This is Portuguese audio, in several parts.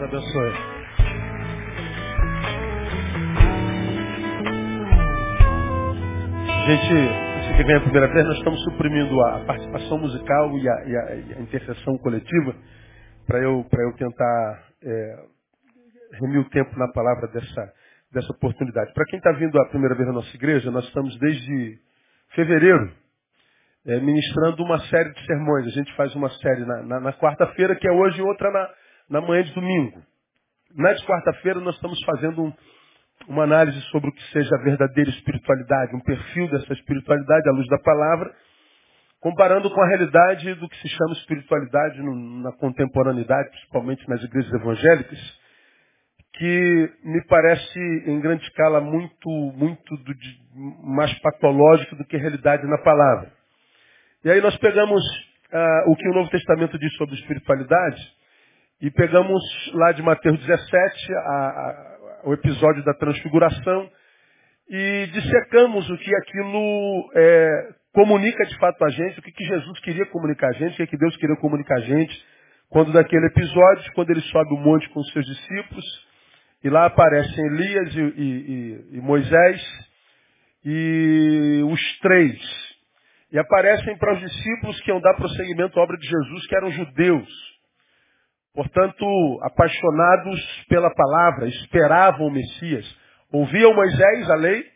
Deus abençoe. Gente, você que vem a primeira vez, nós estamos suprimindo a participação musical e a, e a, e a intercessão coletiva para eu, eu tentar é, remir o tempo na palavra dessa, dessa oportunidade. Para quem está vindo a primeira vez na nossa igreja, nós estamos desde fevereiro é, ministrando uma série de sermões. A gente faz uma série na, na, na quarta-feira, que é hoje, outra na, na manhã de domingo. Na de quarta-feira nós estamos fazendo um, uma análise sobre o que seja a verdadeira espiritualidade, um perfil dessa espiritualidade à luz da palavra, comparando com a realidade do que se chama espiritualidade no, na contemporaneidade, principalmente nas igrejas evangélicas, que me parece em grande escala muito, muito do, mais patológico do que a realidade na palavra. E aí nós pegamos ah, o que o Novo Testamento diz sobre espiritualidade e pegamos lá de Mateus 17 a, a, o episódio da transfiguração e dissecamos o que aquilo é, comunica de fato a gente, o que, que Jesus queria comunicar a gente, o que, que Deus queria comunicar a gente, quando daquele episódio, quando ele sobe o monte com os seus discípulos, e lá aparecem Elias e, e, e, e Moisés, e os três. E aparecem para os discípulos que iam dar prosseguimento à obra de Jesus, que eram judeus. Portanto, apaixonados pela palavra, esperavam o Messias. Ouviam Moisés, a lei,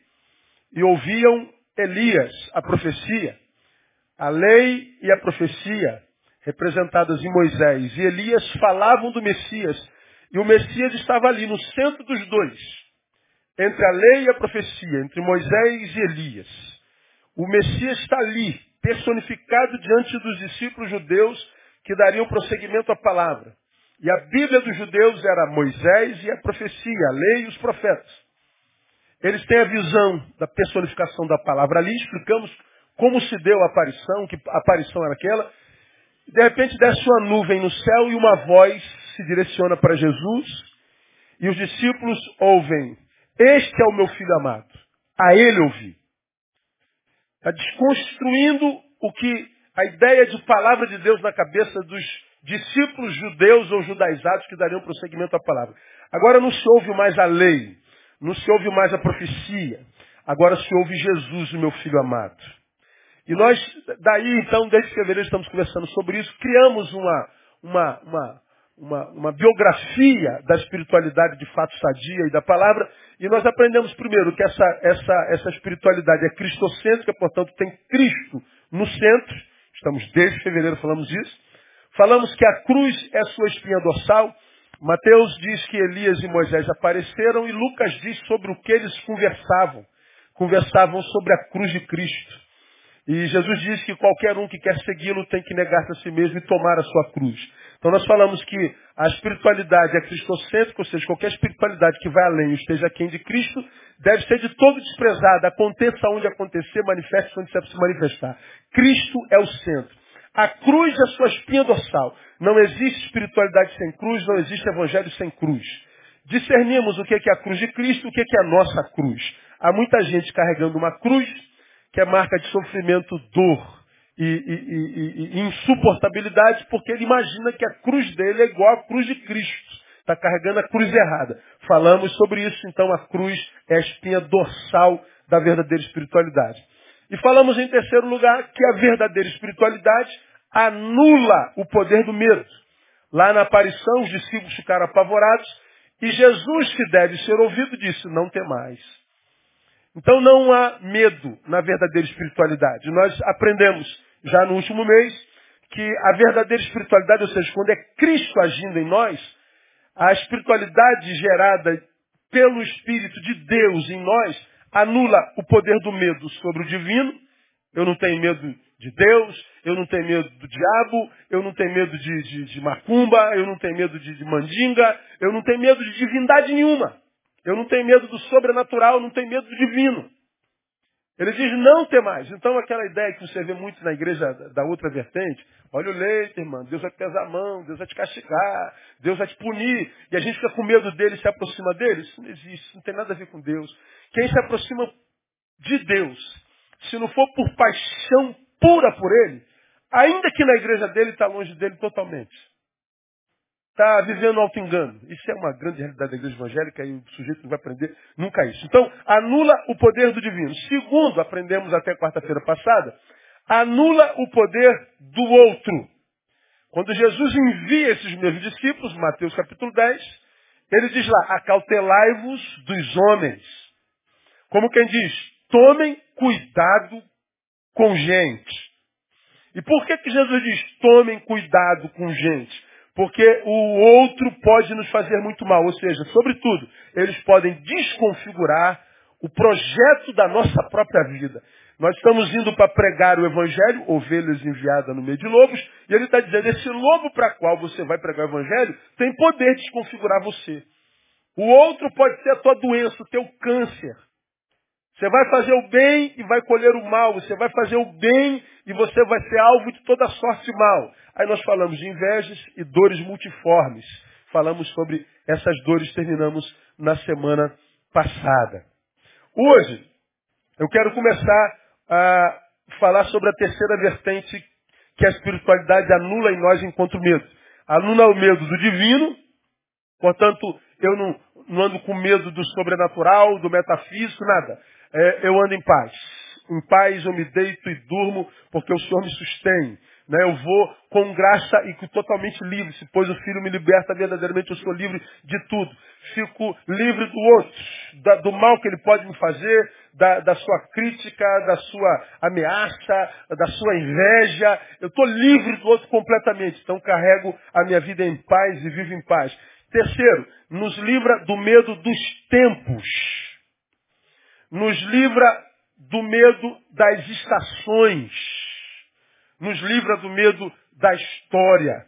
e ouviam Elias, a profecia. A lei e a profecia, representadas em Moisés e Elias, falavam do Messias. E o Messias estava ali, no centro dos dois. Entre a lei e a profecia, entre Moisés e Elias. O Messias está ali, personificado diante dos discípulos judeus que dariam prosseguimento à palavra. E a Bíblia dos judeus era Moisés e a profecia, a lei e os profetas. Eles têm a visão da personificação da palavra ali, explicamos como se deu a aparição, que aparição era aquela. De repente desce uma nuvem no céu e uma voz se direciona para Jesus. E os discípulos ouvem, este é o meu filho amado. A ele ouvi. Está desconstruindo o que a ideia de palavra de Deus na cabeça dos discípulos judeus ou judaizados que dariam prosseguimento à palavra. Agora não se ouve mais a lei, não se ouve mais a profecia, agora se ouve Jesus, o meu filho amado. E nós, daí então, desde fevereiro estamos conversando sobre isso, criamos uma, uma, uma, uma, uma biografia da espiritualidade de fato sadia e da palavra, e nós aprendemos primeiro que essa, essa, essa espiritualidade é cristocêntrica, portanto tem Cristo no centro, estamos desde fevereiro falamos isso, Falamos que a cruz é sua espinha dorsal. Mateus diz que Elias e Moisés apareceram e Lucas diz sobre o que eles conversavam. Conversavam sobre a cruz de Cristo. E Jesus diz que qualquer um que quer segui-lo tem que negar-se a si mesmo e tomar a sua cruz. Então nós falamos que a espiritualidade é cristocêntrica, ou seja, qualquer espiritualidade que vai além e esteja aquém de Cristo, deve ser de todo desprezada. Aconteça onde acontecer, manifeste onde se manifestar. Cristo é o centro. A cruz é sua espinha dorsal. Não existe espiritualidade sem cruz, não existe evangelho sem cruz. Discernimos o que é a cruz de Cristo, o que é a nossa cruz. Há muita gente carregando uma cruz que é marca de sofrimento, dor e, e, e, e insuportabilidade, porque ele imagina que a cruz dele é igual à cruz de Cristo. Está carregando a cruz errada. Falamos sobre isso, então a cruz é a espinha dorsal da verdadeira espiritualidade. E falamos em terceiro lugar que a verdadeira espiritualidade anula o poder do medo. Lá na aparição, os discípulos ficaram apavorados e Jesus, que deve ser ouvido, disse: Não tem mais. Então não há medo na verdadeira espiritualidade. Nós aprendemos já no último mês que a verdadeira espiritualidade, ou seja, quando é Cristo agindo em nós, a espiritualidade gerada pelo Espírito de Deus em nós anula o poder do medo sobre o divino. Eu não tenho medo de Deus, eu não tenho medo do diabo, eu não tenho medo de, de, de macumba, eu não tenho medo de, de mandinga, eu não tenho medo de divindade nenhuma. Eu não tenho medo do sobrenatural, eu não tenho medo do divino. Ele diz não ter mais. Então aquela ideia que você vê muito na igreja da outra vertente, olha o leite, irmão, Deus vai pesar a mão, Deus vai te castigar, Deus vai te punir, e a gente fica com medo dele e se aproxima dele. Isso não existe, isso não tem nada a ver com Deus. Quem se aproxima de Deus, se não for por paixão pura por Ele, ainda que na igreja dele está longe dele totalmente. está vivendo auto-engano. Isso é uma grande realidade da igreja evangélica e o sujeito não vai aprender nunca isso. Então, anula o poder do divino. Segundo, aprendemos até quarta-feira passada, anula o poder do outro. Quando Jesus envia esses meus discípulos, Mateus capítulo 10, ele diz lá, acautelai-vos dos homens. Como quem diz, tomem cuidado com gente. E por que, que Jesus diz, tomem cuidado com gente? Porque o outro pode nos fazer muito mal. Ou seja, sobretudo, eles podem desconfigurar o projeto da nossa própria vida. Nós estamos indo para pregar o Evangelho, ovelhas enviadas no meio de lobos, e ele está dizendo, esse lobo para qual você vai pregar o Evangelho tem poder de desconfigurar você. O outro pode ser a tua doença, o teu câncer. Você vai fazer o bem e vai colher o mal. Você vai fazer o bem e você vai ser alvo de toda sorte de mal. Aí nós falamos de invejas e dores multiformes. Falamos sobre essas dores, terminamos na semana passada. Hoje, eu quero começar a falar sobre a terceira vertente que a espiritualidade anula em nós enquanto medo. Anula o medo do divino, portanto, eu não, não ando com medo do sobrenatural, do metafísico, nada. É, eu ando em paz. Em paz eu me deito e durmo, porque o Senhor me sustém. Né? Eu vou com graça e totalmente livre. Se pois o Filho me liberta, verdadeiramente eu sou livre de tudo. Fico livre do outro, da, do mal que ele pode me fazer, da, da sua crítica, da sua ameaça, da sua inveja. Eu estou livre do outro completamente. Então carrego a minha vida em paz e vivo em paz. Terceiro, nos livra do medo dos tempos. Nos livra do medo das estações nos livra do medo da história.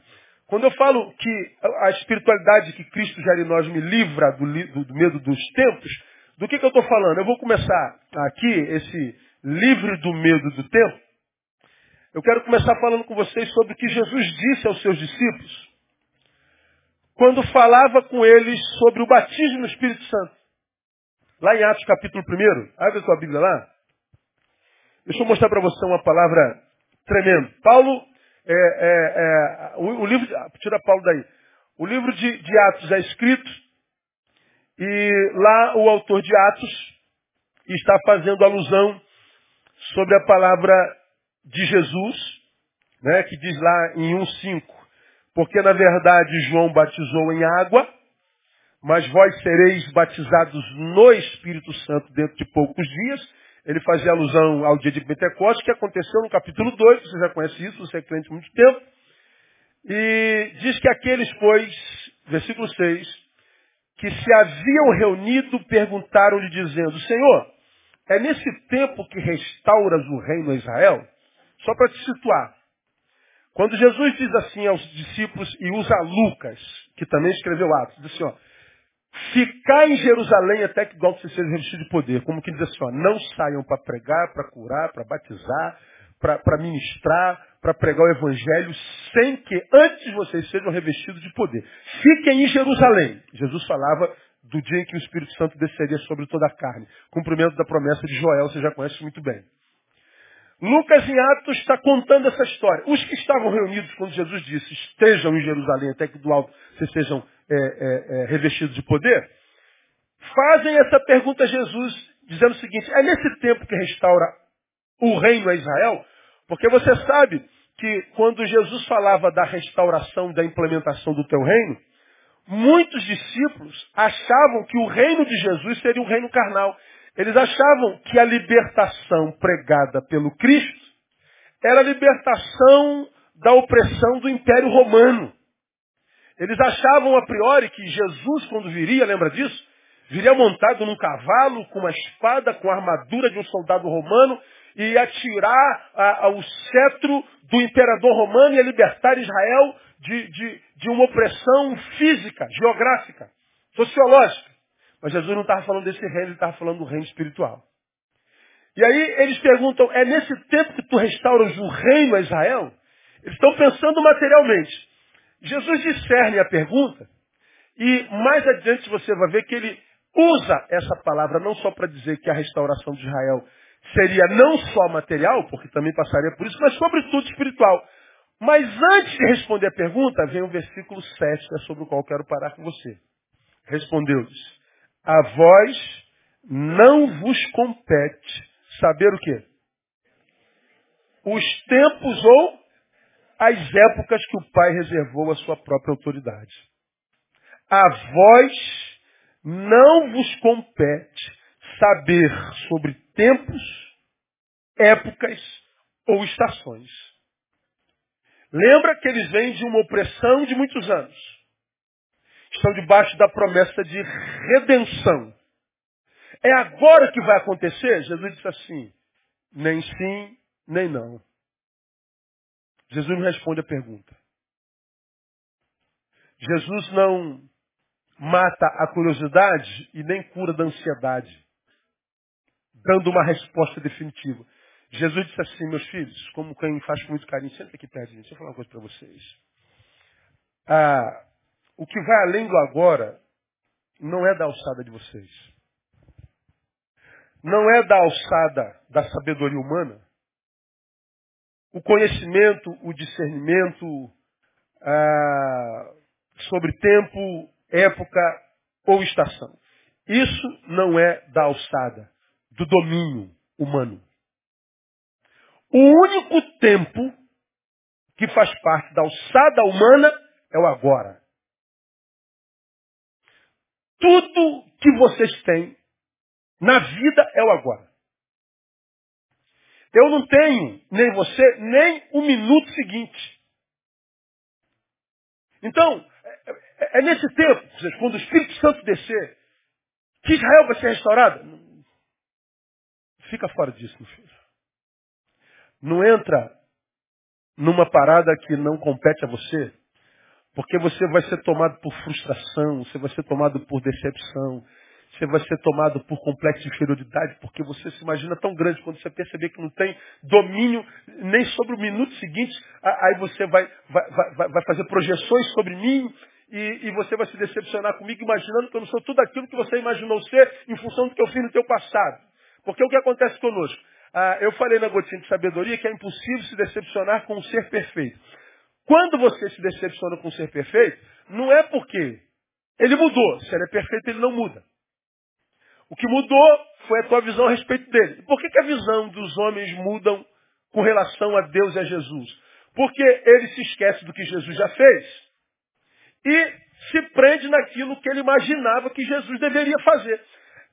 Quando eu falo que a espiritualidade que Cristo gera em nós me livra do, do, do medo dos tempos, do que, que eu estou falando? Eu vou começar aqui, esse livre do medo do tempo. Eu quero começar falando com vocês sobre o que Jesus disse aos seus discípulos quando falava com eles sobre o batismo no Espírito Santo. Lá em Atos capítulo 1, abre a sua Bíblia lá. Deixa eu mostrar para você uma palavra Tremendo. Paulo, é, é, é, o, o, livro, tira Paulo daí. O livro de, de Atos é escrito e lá o autor de Atos está fazendo alusão sobre a palavra de Jesus, né, que diz lá em 1,5. Porque na verdade João batizou em água, mas vós sereis batizados no Espírito Santo dentro de poucos dias. Ele fazia alusão ao dia de Pentecostes, que aconteceu no capítulo 2, você já conhece isso, você é crente há muito tempo. E diz que aqueles, pois, versículo 6, que se haviam reunido, perguntaram-lhe dizendo, Senhor, é nesse tempo que restauras o reino a Israel? Só para te situar. Quando Jesus diz assim aos discípulos e usa Lucas, que também escreveu Atos, diz assim, ó, Ficar em Jerusalém até que igual vocês sejam revestidos de poder. Como que diz assim, ó, não saiam para pregar, para curar, para batizar, para ministrar, para pregar o evangelho, sem que antes vocês sejam revestidos de poder. Fiquem em Jerusalém. Jesus falava do dia em que o Espírito Santo desceria sobre toda a carne. Cumprimento da promessa de Joel, você já conhece muito bem. Lucas em Atos está contando essa história. Os que estavam reunidos quando Jesus disse, estejam em Jerusalém até que do alto vocês sejam é, é, é, revestidos de poder, fazem essa pergunta a Jesus, dizendo o seguinte, é nesse tempo que restaura o reino a Israel? Porque você sabe que quando Jesus falava da restauração, da implementação do teu reino, muitos discípulos achavam que o reino de Jesus seria um reino carnal. Eles achavam que a libertação pregada pelo Cristo era a libertação da opressão do Império Romano. Eles achavam a priori que Jesus, quando viria, lembra disso? Viria montado num cavalo, com uma espada, com a armadura de um soldado romano, e ia tirar a, a, o cetro do imperador romano e ia libertar Israel de, de, de uma opressão física, geográfica, sociológica. Mas Jesus não estava falando desse reino, ele estava falando do reino espiritual. E aí eles perguntam, é nesse tempo que tu restauras o reino a Israel? Eles estão pensando materialmente. Jesus discerne a pergunta e mais adiante você vai ver que ele usa essa palavra não só para dizer que a restauração de Israel seria não só material, porque também passaria por isso, mas sobretudo espiritual. Mas antes de responder a pergunta, vem o versículo 7, é sobre o qual quero parar com você. Respondeu-lhes, a vós não vos compete saber o quê? Os tempos ou as épocas que o Pai reservou à sua própria autoridade. A vós não vos compete saber sobre tempos, épocas ou estações. Lembra que eles vêm de uma opressão de muitos anos. Estão debaixo da promessa de redenção. É agora que vai acontecer? Jesus disse assim, nem sim, nem não. Jesus não responde a pergunta. Jesus não mata a curiosidade e nem cura da ansiedade, dando uma resposta definitiva. Jesus disse assim, meus filhos, como quem faz com muito carinho, senta aqui perto de mim, deixa eu falar uma coisa para vocês. Ah, o que vai além do agora não é da alçada de vocês. Não é da alçada da sabedoria humana. O conhecimento, o discernimento ah, sobre tempo, época ou estação. Isso não é da alçada, do domínio humano. O único tempo que faz parte da alçada humana é o agora. Tudo que vocês têm na vida é o agora. Eu não tenho, nem você, nem o minuto seguinte. Então, é, é, é nesse tempo, quando o Espírito Santo descer, que Israel vai ser restaurada. Fica fora disso, meu filho. Não entra numa parada que não compete a você, porque você vai ser tomado por frustração, você vai ser tomado por decepção, você vai ser tomado por complexo de inferioridade, porque você se imagina tão grande quando você perceber que não tem domínio nem sobre o minuto seguinte, aí você vai, vai, vai, vai fazer projeções sobre mim e, e, você vai se decepcionar comigo imaginando que eu não sou tudo aquilo que você imaginou ser em função do que eu fiz no teu passado. Porque o que acontece conosco? Ah, eu falei na gotinha de sabedoria que é impossível se decepcionar com um ser perfeito. Quando você se decepciona com um ser perfeito, não é porque ele mudou. Se ele é perfeito, ele não muda. O que mudou foi a tua visão a respeito dele. Por que, que a visão dos homens mudam com relação a Deus e a Jesus? Porque ele se esquece do que Jesus já fez e se prende naquilo que ele imaginava que Jesus deveria fazer.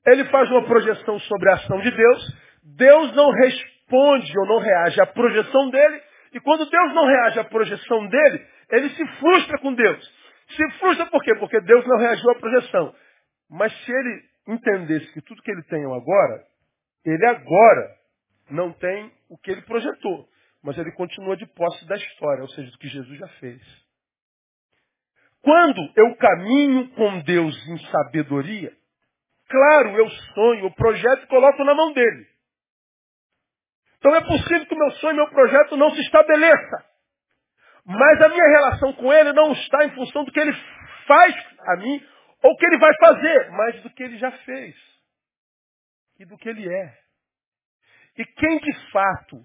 Ele faz uma projeção sobre a ação de Deus, Deus não responde ou não reage à projeção dele, e quando Deus não reage à projeção dele, ele se frustra com Deus. Se frustra por quê? Porque Deus não reagiu à projeção. Mas se ele entendesse que tudo que ele tem agora, ele agora não tem o que ele projetou. Mas ele continua de posse da história, ou seja, do que Jesus já fez. Quando eu caminho com Deus em sabedoria, claro, eu sonho, o projeto coloco na mão dele. Então é possível que o meu sonho meu projeto não se estabeleça. Mas a minha relação com ele não está em função do que ele faz a mim ou que ele vai fazer, mas do que ele já fez. E do que ele é. E quem de fato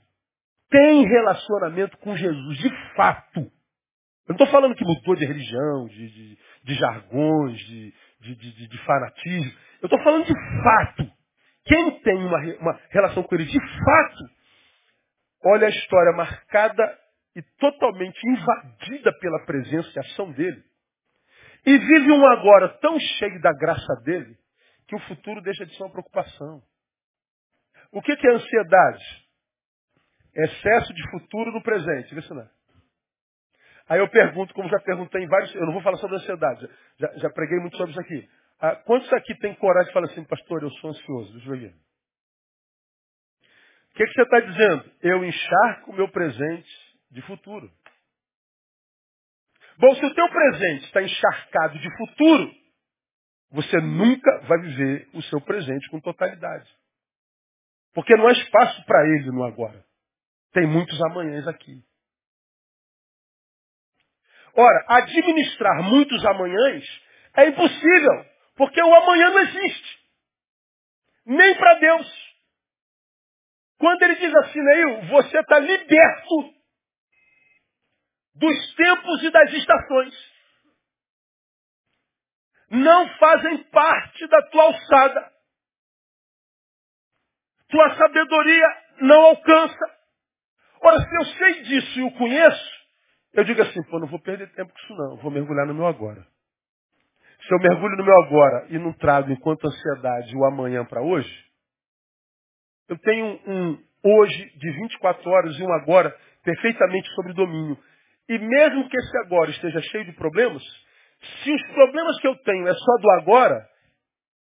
tem relacionamento com Jesus, de fato. Eu não estou falando que mudou de religião, de, de, de jargões, de, de, de fanatismo. Eu estou falando de fato. Quem tem uma, uma relação com ele de fato, olha a história marcada e totalmente invadida pela presença e ação dele. E vive um agora tão cheio da graça dele, que o futuro deixa de ser uma preocupação. O que é ansiedade? Excesso de futuro no presente. Vê se não é. Aí eu pergunto, como já perguntei em vários. Eu não vou falar sobre ansiedade, já, já preguei muito sobre isso aqui. Ah, quantos aqui tem coragem de falar assim, pastor, eu sou ansioso? Deixa eu ver. O que, que você está dizendo? Eu encharco o meu presente de futuro. Bom, se o teu presente está encharcado de futuro, você nunca vai viver o seu presente com totalidade. Porque não há espaço para ele no agora. Tem muitos amanhãs aqui. Ora, administrar muitos amanhãs é impossível, porque o amanhã não existe. Nem para Deus. Quando ele diz assim, Neil, você está liberto dos tempos e das estações. Não fazem parte da tua alçada. Tua sabedoria não alcança. Ora, se eu sei disso e o conheço, eu digo assim, pô, não vou perder tempo com isso não, vou mergulhar no meu agora. Se eu mergulho no meu agora e não trago enquanto ansiedade o amanhã para hoje, eu tenho um hoje de 24 horas e um agora perfeitamente sobre domínio. E mesmo que esse agora esteja cheio de problemas, se os problemas que eu tenho é só do agora,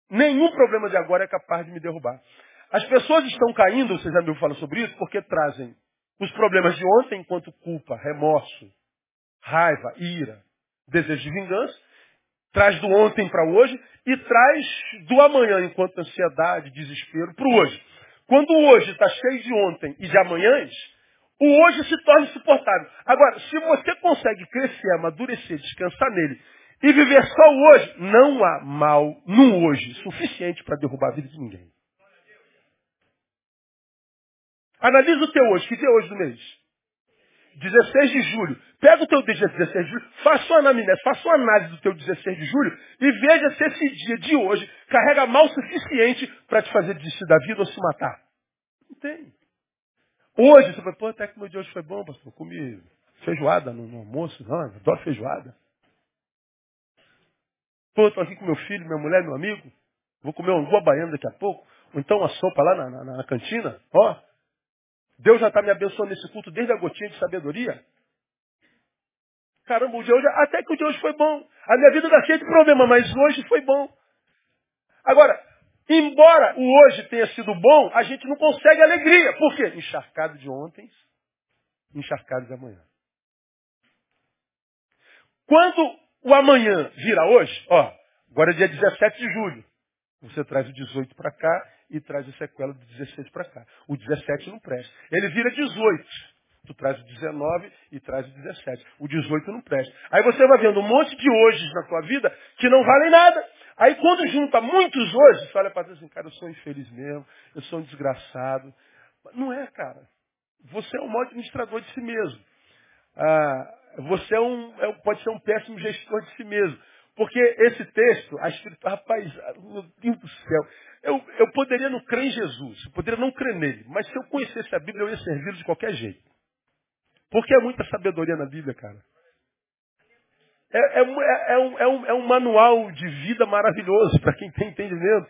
nenhum problema de agora é capaz de me derrubar. As pessoas estão caindo, vocês já me falar sobre isso, porque trazem os problemas de ontem enquanto culpa, remorso, raiva, ira, desejo de vingança, traz do ontem para hoje e traz do amanhã enquanto ansiedade, desespero para o hoje. Quando o hoje está cheio de ontem e de amanhãs, o hoje se torna insuportável. Agora, se você consegue crescer, amadurecer, descansar nele e viver só o hoje, não há mal no hoje suficiente para derrubar a vida de ninguém. Analisa o teu hoje. Que dia é hoje do mês? 16 de julho. Pega o teu dia 16 de julho, faça uma anamnese, faça uma análise do teu 16 de julho e veja se esse dia de hoje carrega mal suficiente para te fazer desistir da vida ou se matar. Não tem. Hoje, você vai, pô, até que meu dia hoje foi bom, pastor. Comi feijoada no, no almoço, não, adoro feijoada. Pô, estou aqui com meu filho, minha mulher, meu amigo. Vou comer um boa baiana daqui a pouco. Ou então uma sopa lá na, na, na cantina. Ó, Deus já está me abençoando nesse culto desde a gotinha de sabedoria. Caramba, o dia hoje, até que o dia hoje foi bom. A minha vida está cheia de problema, mas hoje foi bom. Agora, embora o hoje tenha sido bom, a gente não consegue alegria. Por quê? Encharcado de ontem, encharcado de amanhã. Quando o amanhã vira hoje, ó, agora é dia 17 de julho. Você traz o 18 para cá e traz a sequela do 16 para cá. O 17 não presta. Ele vira 18. Tu traz o 19 e traz o 17. O 18 não presta. Aí você vai vendo um monte de hoje na tua vida que não valem nada. Aí quando junta muitos hoje, você para trás assim, cara, eu sou infeliz mesmo, eu sou um desgraçado. Não é, cara. Você é um mau administrador de si mesmo. Ah, você é um, é, pode ser um péssimo gestor de si mesmo. Porque esse texto, a escritura, rapaz, meu Deus do céu, eu, eu poderia não crer em Jesus, eu poderia não crer nele, mas se eu conhecesse a Bíblia, eu ia servi-lo de qualquer jeito. Porque é muita sabedoria na Bíblia, cara. É, é, é, é um, é, um, é um manual de vida maravilhoso para quem tem entendimento.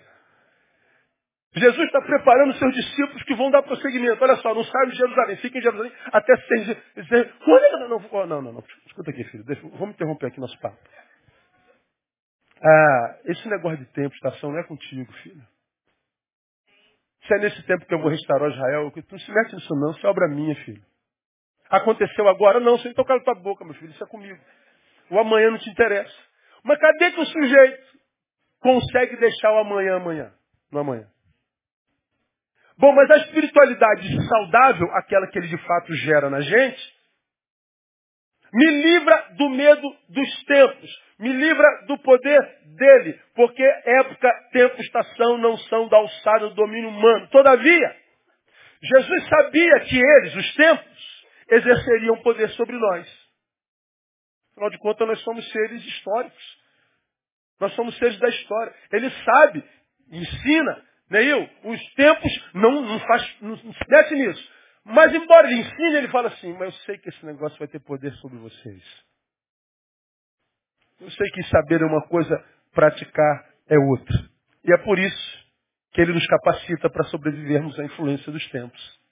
Jesus está preparando seus discípulos que vão dar prosseguimento. Olha só, não saiam de Jerusalém, fiquem em Jerusalém até ser. Não, não, não, não, não. Escuta aqui, filho. Deixa, vamos interromper aqui nosso papo. Ah, esse negócio de tempo, estação, não é contigo, filho. Se é nesse tempo que eu vou restaurar Israel, tu não se mete nisso não, isso é obra minha, filho. Aconteceu agora? Não, sem tocar na tua boca, meu filho, isso é comigo. O amanhã não te interessa. Mas cadê que o sujeito consegue deixar o amanhã amanhã? No amanhã. Bom, mas a espiritualidade saudável, aquela que ele de fato gera na gente, me livra do medo dos tempos. Me livra do poder dele. Porque época, tempo, estação não são da alçada do domínio humano. Todavia, Jesus sabia que eles, os tempos, exerceriam poder sobre nós. Afinal de contas, nós somos seres históricos. Nós somos seres da história. Ele sabe, ensina, Neil, os tempos não, não, faz, não se mete nisso. Mas embora ele ensine, ele fala assim, mas eu sei que esse negócio vai ter poder sobre vocês. Eu sei que saber é uma coisa, praticar é outra. E é por isso que ele nos capacita para sobrevivermos à influência dos tempos.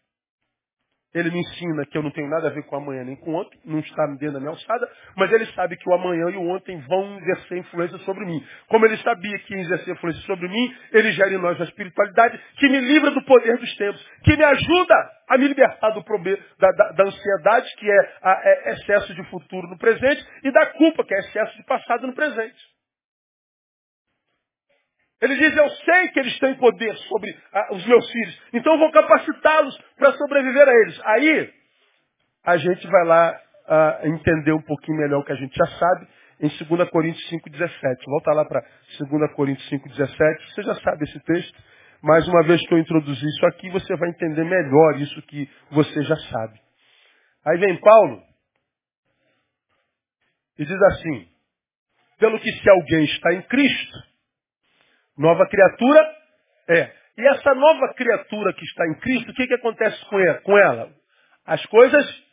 Ele me ensina que eu não tenho nada a ver com amanhã nem com ontem, não está dentro da minha alçada, mas ele sabe que o amanhã e o ontem vão exercer influência sobre mim. Como ele sabia que ia exercer influência sobre mim, ele gera em nós a espiritualidade que me livra do poder dos tempos, que me ajuda a me libertar do problema, da, da, da ansiedade, que é, a, é excesso de futuro no presente, e da culpa, que é excesso de passado no presente. Ele diz, eu sei que eles têm poder sobre ah, os meus filhos, então eu vou capacitá-los para sobreviver a eles. Aí, a gente vai lá ah, entender um pouquinho melhor o que a gente já sabe em 2 Coríntios 5,17. Volta lá para 2 Coríntios 5,17. Você já sabe esse texto, mas uma vez que eu introduzi isso aqui, você vai entender melhor isso que você já sabe. Aí vem Paulo E diz assim, pelo que se alguém está em Cristo, nova criatura é. E essa nova criatura que está em Cristo, o que, que acontece com ela? As coisas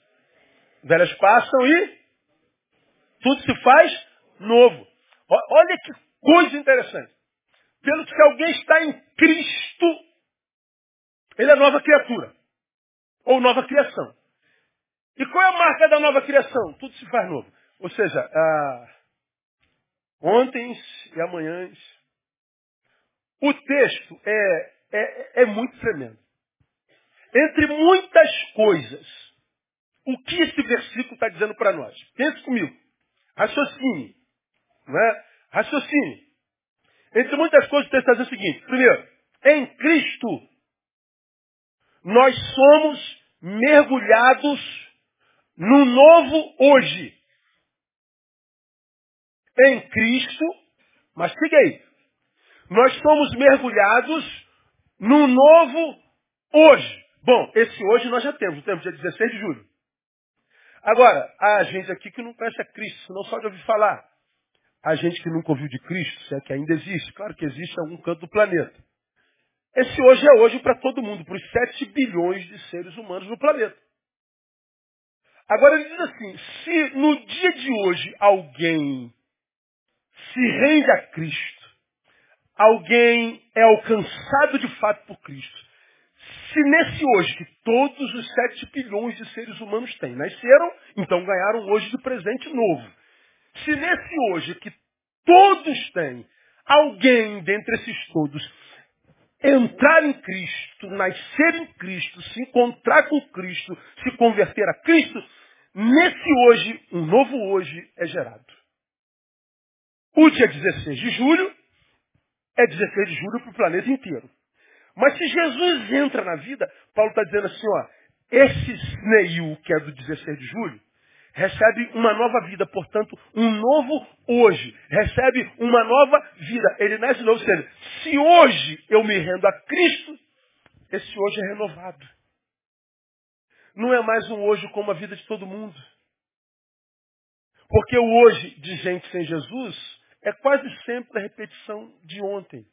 velhas passam e tudo se faz novo. Olha que coisa interessante. Pelo que alguém está em Cristo, ele é nova criatura. Ou nova criação. E qual é a marca da nova criação? Tudo se faz novo. Ou seja, ah, ontem e amanhãs. O texto é, é, é muito tremendo. Entre muitas coisas, o que esse versículo está dizendo para nós? Pense comigo. Raciocine. Né? Raciocine. Entre muitas coisas, o texto está dizendo o seguinte. Primeiro, em Cristo, nós somos mergulhados no novo hoje. Em Cristo, mas fique aí. Nós somos mergulhados no novo hoje. Bom, esse hoje nós já temos, temos dia 16 de julho. Agora, há gente aqui que não conhece a Cristo, não só de ouvir falar. Há gente que nunca ouviu de Cristo, se é que ainda existe. Claro que existe em algum canto do planeta. Esse hoje é hoje para todo mundo, para os 7 bilhões de seres humanos no planeta. Agora ele diz assim, se no dia de hoje alguém se rende a Cristo, alguém é alcançado de fato por Cristo, se nesse hoje que todos os 7 bilhões de seres humanos têm, nasceram, então ganharam hoje de presente novo. Se nesse hoje que todos têm, alguém dentre esses todos entrar em Cristo, nascer em Cristo, se encontrar com Cristo, se converter a Cristo, nesse hoje, um novo hoje é gerado. O dia 16 de julho é 16 de julho para o planeta inteiro. Mas se Jesus entra na vida, Paulo está dizendo assim, ó, esse Sneiu, que é do 16 de julho, recebe uma nova vida, portanto, um novo hoje. Recebe uma nova vida. Ele nasce novo, seja, se hoje eu me rendo a Cristo, esse hoje é renovado. Não é mais um hoje como a vida de todo mundo. Porque o hoje de gente sem Jesus é quase sempre a repetição de ontem.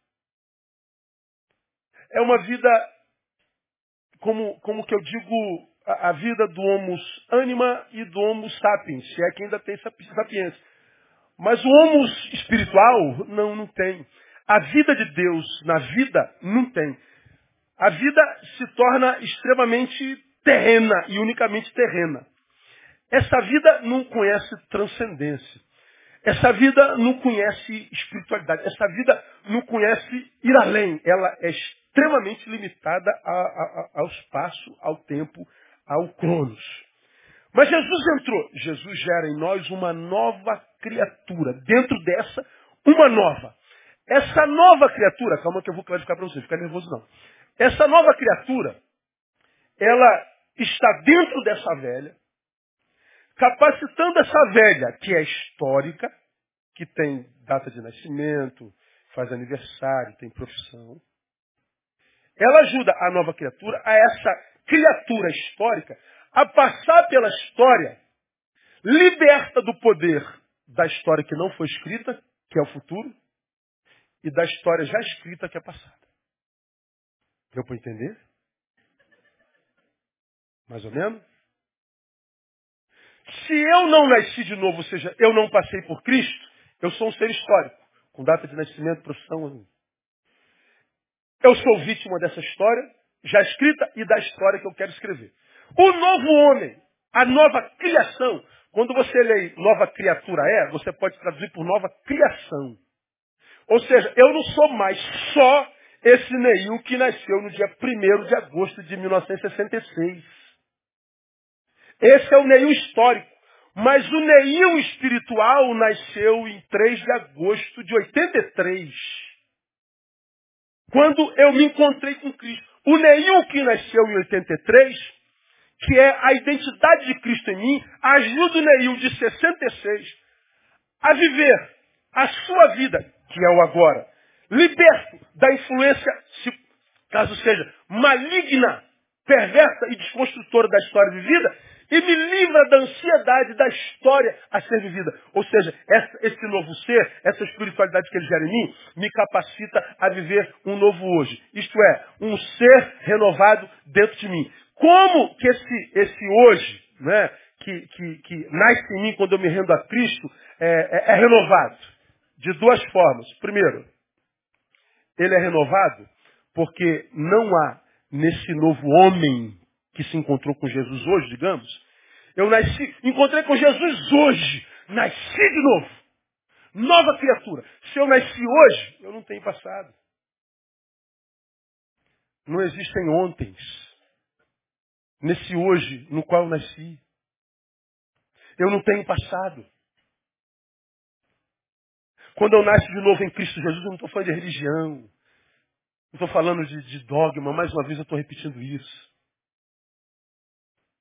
É uma vida, como, como que eu digo, a, a vida do homo anima e do homo sapiens, se é que ainda tem sapiência. Mas o homo espiritual não, não tem. A vida de Deus na vida não tem. A vida se torna extremamente terrena e unicamente terrena. Essa vida não conhece transcendência. Essa vida não conhece espiritualidade. Essa vida não conhece ir além. Ela é extremamente limitada a, a, ao espaço, ao tempo, ao cronos. Mas Jesus entrou. Jesus gera em nós uma nova criatura. Dentro dessa, uma nova. Essa nova criatura, calma que eu vou clarificar para você, fica nervoso não. Essa nova criatura, ela está dentro dessa velha, capacitando essa velha, que é histórica, que tem data de nascimento, faz aniversário, tem profissão. Ela ajuda a nova criatura, a essa criatura histórica, a passar pela história, liberta do poder da história que não foi escrita, que é o futuro, e da história já escrita, que é passada. Deu para entender? Mais ou menos? Se eu não nasci de novo, ou seja, eu não passei por Cristo, eu sou um ser histórico, com data de nascimento, profissão. Eu sou vítima dessa história, já escrita, e da história que eu quero escrever. O novo homem, a nova criação, quando você lê nova criatura é, você pode traduzir por nova criação. Ou seja, eu não sou mais só esse Neil que nasceu no dia 1 de agosto de 1966. Esse é o Neil histórico. Mas o Neil espiritual nasceu em 3 de agosto de 83. Quando eu me encontrei com Cristo. O Neil que nasceu em 83, que é a identidade de Cristo em mim, ajuda o Neil de 66 a viver a sua vida, que é o agora, liberto da influência, caso seja maligna, perversa e desconstrutora da história de vida, e me livra da ansiedade da história a ser vivida. Ou seja, essa, esse novo ser, essa espiritualidade que ele gera em mim, me capacita a viver um novo hoje. Isto é, um ser renovado dentro de mim. Como que esse, esse hoje, né, que, que, que nasce em mim quando eu me rendo a Cristo, é, é, é renovado? De duas formas. Primeiro, ele é renovado porque não há nesse novo homem que se encontrou com Jesus hoje, digamos, eu nasci, encontrei com Jesus hoje, nasci de novo, nova criatura. Se eu nasci hoje, eu não tenho passado. Não existem ontens nesse hoje no qual eu nasci. Eu não tenho passado. Quando eu nasço de novo em Cristo Jesus, eu não estou falando de religião. Não estou falando de, de dogma, mais uma vez eu estou repetindo isso.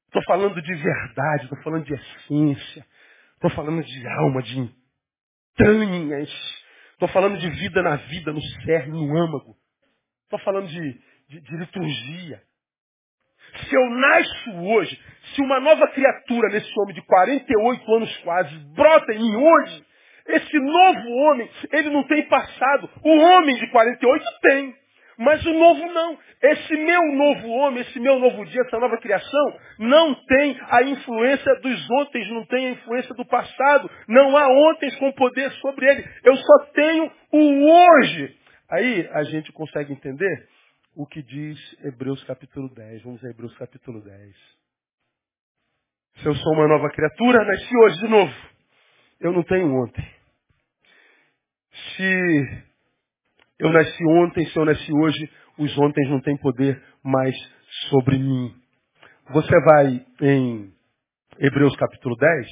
Estou falando de verdade, estou falando de essência. Estou falando de alma, de entranhas. Estou falando de vida na vida, no cerne, no âmago. Estou falando de, de, de liturgia. Se eu nasço hoje, se uma nova criatura nesse homem de 48 anos quase brota em mim hoje, esse novo homem, ele não tem passado. O homem de 48 tem. Mas o novo não. Esse meu novo homem, esse meu novo dia, essa nova criação, não tem a influência dos ontem, não tem a influência do passado. Não há ontem com poder sobre ele. Eu só tenho o hoje. Aí a gente consegue entender o que diz Hebreus capítulo 10. Vamos a Hebreus capítulo 10. Se eu sou uma nova criatura, nasci hoje de novo. Eu não tenho ontem. Se eu nasci ontem, se eu nasci hoje, os ontem não têm poder mais sobre mim. Você vai em Hebreus capítulo 10,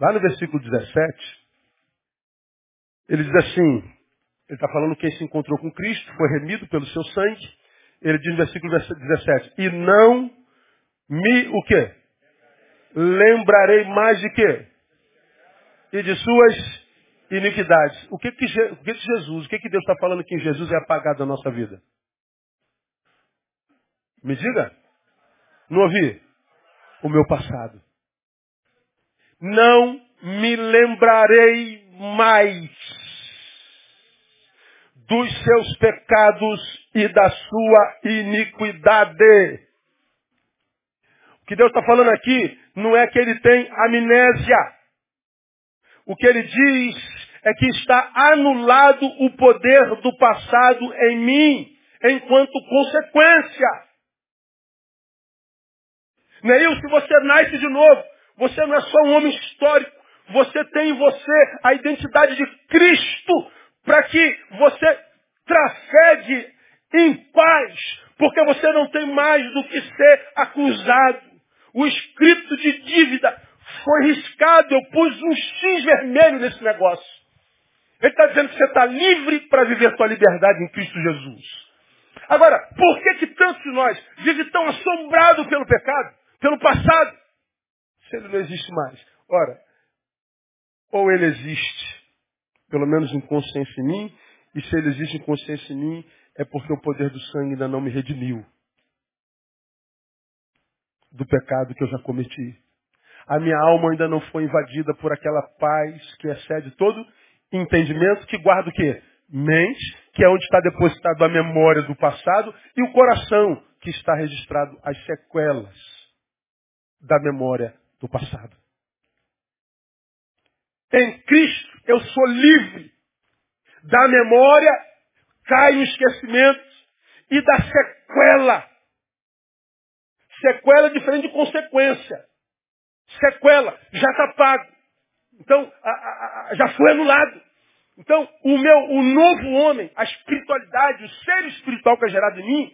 lá no versículo 17, ele diz assim, ele está falando que se encontrou com Cristo, foi remido pelo seu sangue, ele diz no versículo 17, e não me o quê? Lembrarei mais de quê? E de suas iniquidades. O que que, o que, que Jesus, o que, que Deus está falando que em Jesus é apagado da nossa vida? Me diga. Não ouvi? O meu passado. Não me lembrarei mais dos seus pecados e da sua iniquidade. O que Deus está falando aqui não é que ele tem amnésia. O que ele diz é que está anulado o poder do passado em mim, enquanto consequência. Neil, se você nasce de novo, você não é só um homem histórico, você tem em você a identidade de Cristo, para que você trafegue em paz, porque você não tem mais do que ser acusado. O escrito de dívida foi riscado, eu pus um X vermelho nesse negócio. Ele está dizendo que você está livre para viver sua liberdade em Cristo Jesus. Agora, por que, que tantos de nós vivem tão assombrados pelo pecado, pelo passado, se ele não existe mais? Ora, ou ele existe, pelo menos em consciência em mim, e se ele existe em consciência em mim, é porque o poder do sangue ainda não me redimiu do pecado que eu já cometi. A minha alma ainda não foi invadida por aquela paz que excede todo entendimento que guarda o quê? Mente, que é onde está depositado a memória do passado, e o coração, que está registrado as sequelas da memória do passado. Em Cristo eu sou livre da memória, cai no esquecimento e da sequela. Sequela é diferente de consequência. Sequela, já está pago. Então, a, a, a, já foi anulado. Então, o meu, o novo homem, a espiritualidade, o ser espiritual que é gerado em mim,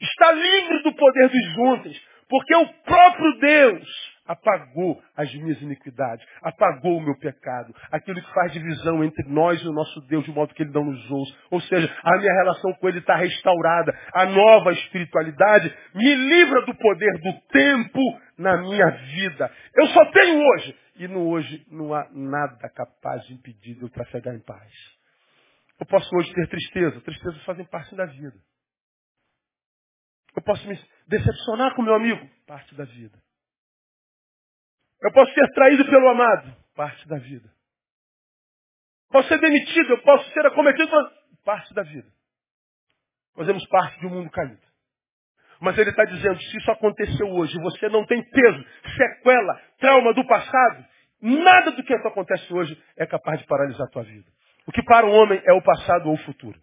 está livre do poder dos ontem, porque o próprio Deus apagou as minhas iniquidades, apagou o meu pecado, aquilo que faz divisão entre nós e o nosso Deus, de modo que Ele não nos ouça. Ou seja, a minha relação com Ele está restaurada. A nova espiritualidade me livra do poder do tempo na minha vida. Eu só tenho hoje. E no hoje não há nada capaz de impedir de eu trafegar em paz. Eu posso hoje ter tristeza. Tristezas fazem parte da vida. Eu posso me decepcionar com meu amigo. Parte da vida. Eu posso ser traído pelo amado. Parte da vida. Posso ser demitido, eu posso ser acometido. Parte da vida. Fazemos parte de um mundo caído. Mas ele está dizendo, se isso aconteceu hoje, você não tem peso, sequela, trauma do passado, nada do que acontece hoje é capaz de paralisar a tua vida. O que para o homem é o passado ou o futuro.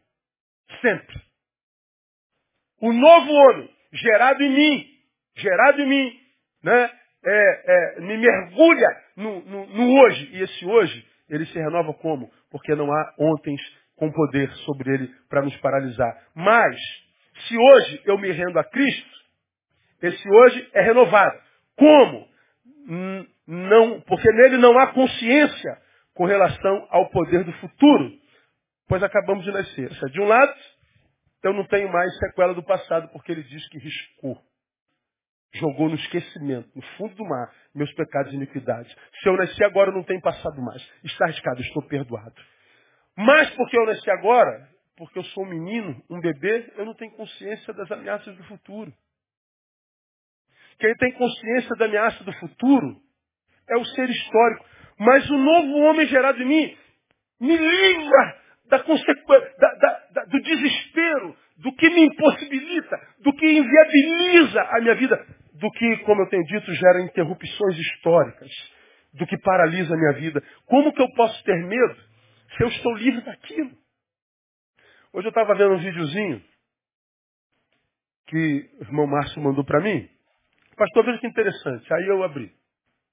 Sempre. O novo homem, gerado em mim, gerado em mim, né, é, é, me mergulha no, no, no hoje. E esse hoje, ele se renova como? Porque não há ontens com poder sobre ele para nos paralisar. Mas, se hoje eu me rendo a Cristo, esse hoje é renovado. Como? Não, porque nele não há consciência com relação ao poder do futuro, pois acabamos de nascer. De um lado, eu não tenho mais sequela do passado, porque ele diz que riscou. Jogou no esquecimento, no fundo do mar, meus pecados e iniquidades. Se eu nasci agora, não tenho passado mais. Está arriscado, estou perdoado. Mas porque eu nasci agora, porque eu sou um menino, um bebê, eu não tenho consciência das ameaças do futuro. Quem tem consciência da ameaça do futuro é o ser histórico. Mas o novo homem gerado em mim me livra da da, da, do desespero, do que me impossibilita, do que inviabiliza a minha vida, do que, como eu tenho dito, gera interrupções históricas, do que paralisa a minha vida. Como que eu posso ter medo se eu estou livre daquilo? Hoje eu estava vendo um videozinho que o irmão Márcio mandou para mim. Pastor, veja que interessante. Aí eu abri.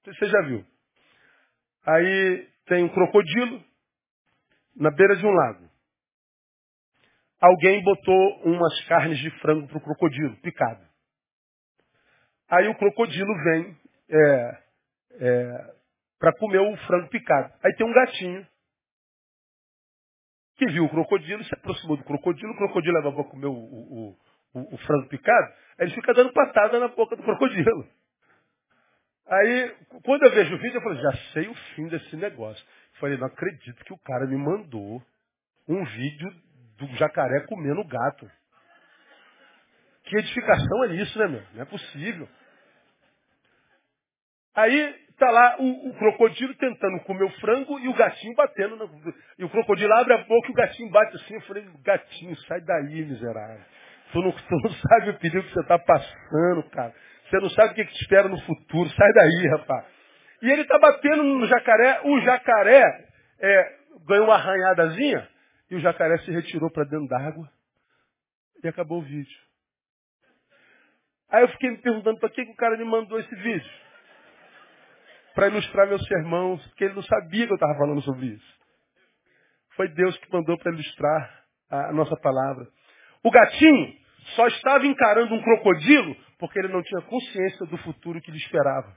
Você já viu. Aí tem um crocodilo na beira de um lago. Alguém botou umas carnes de frango para o crocodilo, picado. Aí o crocodilo vem é, é, para comer o frango picado. Aí tem um gatinho que viu o crocodilo, se aproximou do crocodilo, o crocodilo leva para comer o, o, o, o, frango picado, aí ele fica dando patada na boca do crocodilo. Aí, quando eu vejo o vídeo, eu falo, já sei o fim desse negócio. Falei, não acredito que o cara me mandou um vídeo do jacaré comendo gato. Que edificação é isso, né, meu? Não é possível. Aí tá lá o, o, crocodilo tentando comer o frango e o gatinho batendo. E o crocodilo abre a boca e o gatinho bate assim. Eu falei, gatinho, sai daí, miserável. Tu não, tu não sabe o perigo que você está passando, cara. Você não sabe o que, que te espera no futuro. Sai daí, rapaz. E ele está batendo no jacaré. O jacaré é, ganhou uma arranhadazinha e o jacaré se retirou para dentro d'água. E acabou o vídeo. Aí eu fiquei me perguntando para que, que o cara me mandou esse vídeo para ilustrar meus sermãos, porque ele não sabia que eu estava falando sobre isso. Foi Deus que mandou para ilustrar a nossa palavra. O gatinho só estava encarando um crocodilo porque ele não tinha consciência do futuro que lhe esperava.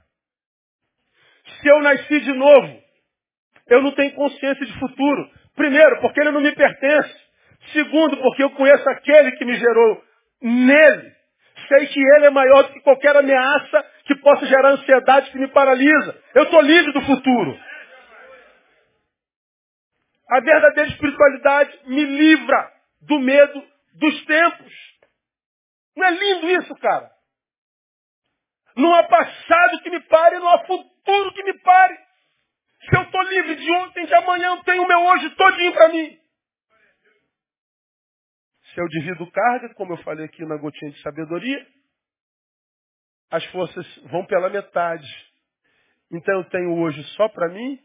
Se eu nasci de novo, eu não tenho consciência de futuro. Primeiro, porque ele não me pertence. Segundo, porque eu conheço aquele que me gerou nele. Sei que ele é maior do que qualquer ameaça que possa gerar ansiedade que me paralisa. Eu estou livre do futuro. A verdadeira espiritualidade me livra do medo dos tempos. Não é lindo isso, cara? Não há passado que me pare, não há futuro que me pare. Se eu estou livre de ontem, de amanhã, eu tenho o meu hoje todinho para mim. Se eu divido carga, como eu falei aqui na gotinha de sabedoria, as forças vão pela metade. Então eu tenho hoje só para mim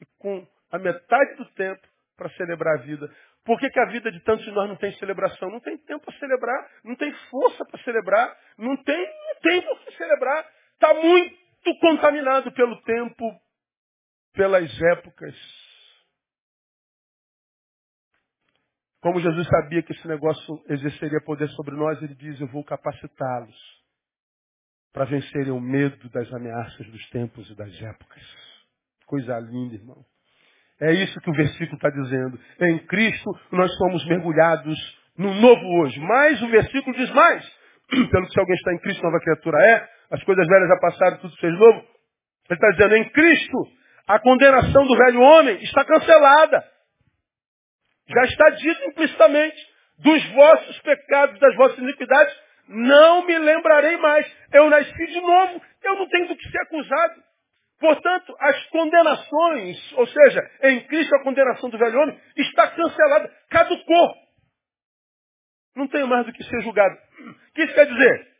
e com a metade do tempo para celebrar a vida. Por que, que, a vida de tantos de nós não tem celebração? Não tem tempo para celebrar, não tem força para celebrar, não tem, não tem por que celebrar. Está muito contaminado pelo tempo, pelas épocas. Como Jesus sabia que esse negócio exerceria poder sobre nós, ele diz: Eu vou capacitá-los para vencerem o medo das ameaças dos tempos e das épocas. Coisa linda, irmão. É isso que o versículo está dizendo. Em Cristo nós somos mergulhados no novo hoje. Mas o versículo diz mais. Pelo que se alguém está em Cristo, nova criatura é. As coisas velhas já passaram, tudo fez novo. Ele está dizendo, em Cristo, a condenação do velho homem está cancelada. Já está dito implicitamente. Dos vossos pecados, das vossas iniquidades, não me lembrarei mais. Eu nasci de novo, eu não tenho do que ser acusado. Portanto, as condenações, ou seja, em Cristo a condenação do velho homem, está cancelada, caducou. Não tem mais do que ser julgado. O que isso quer dizer?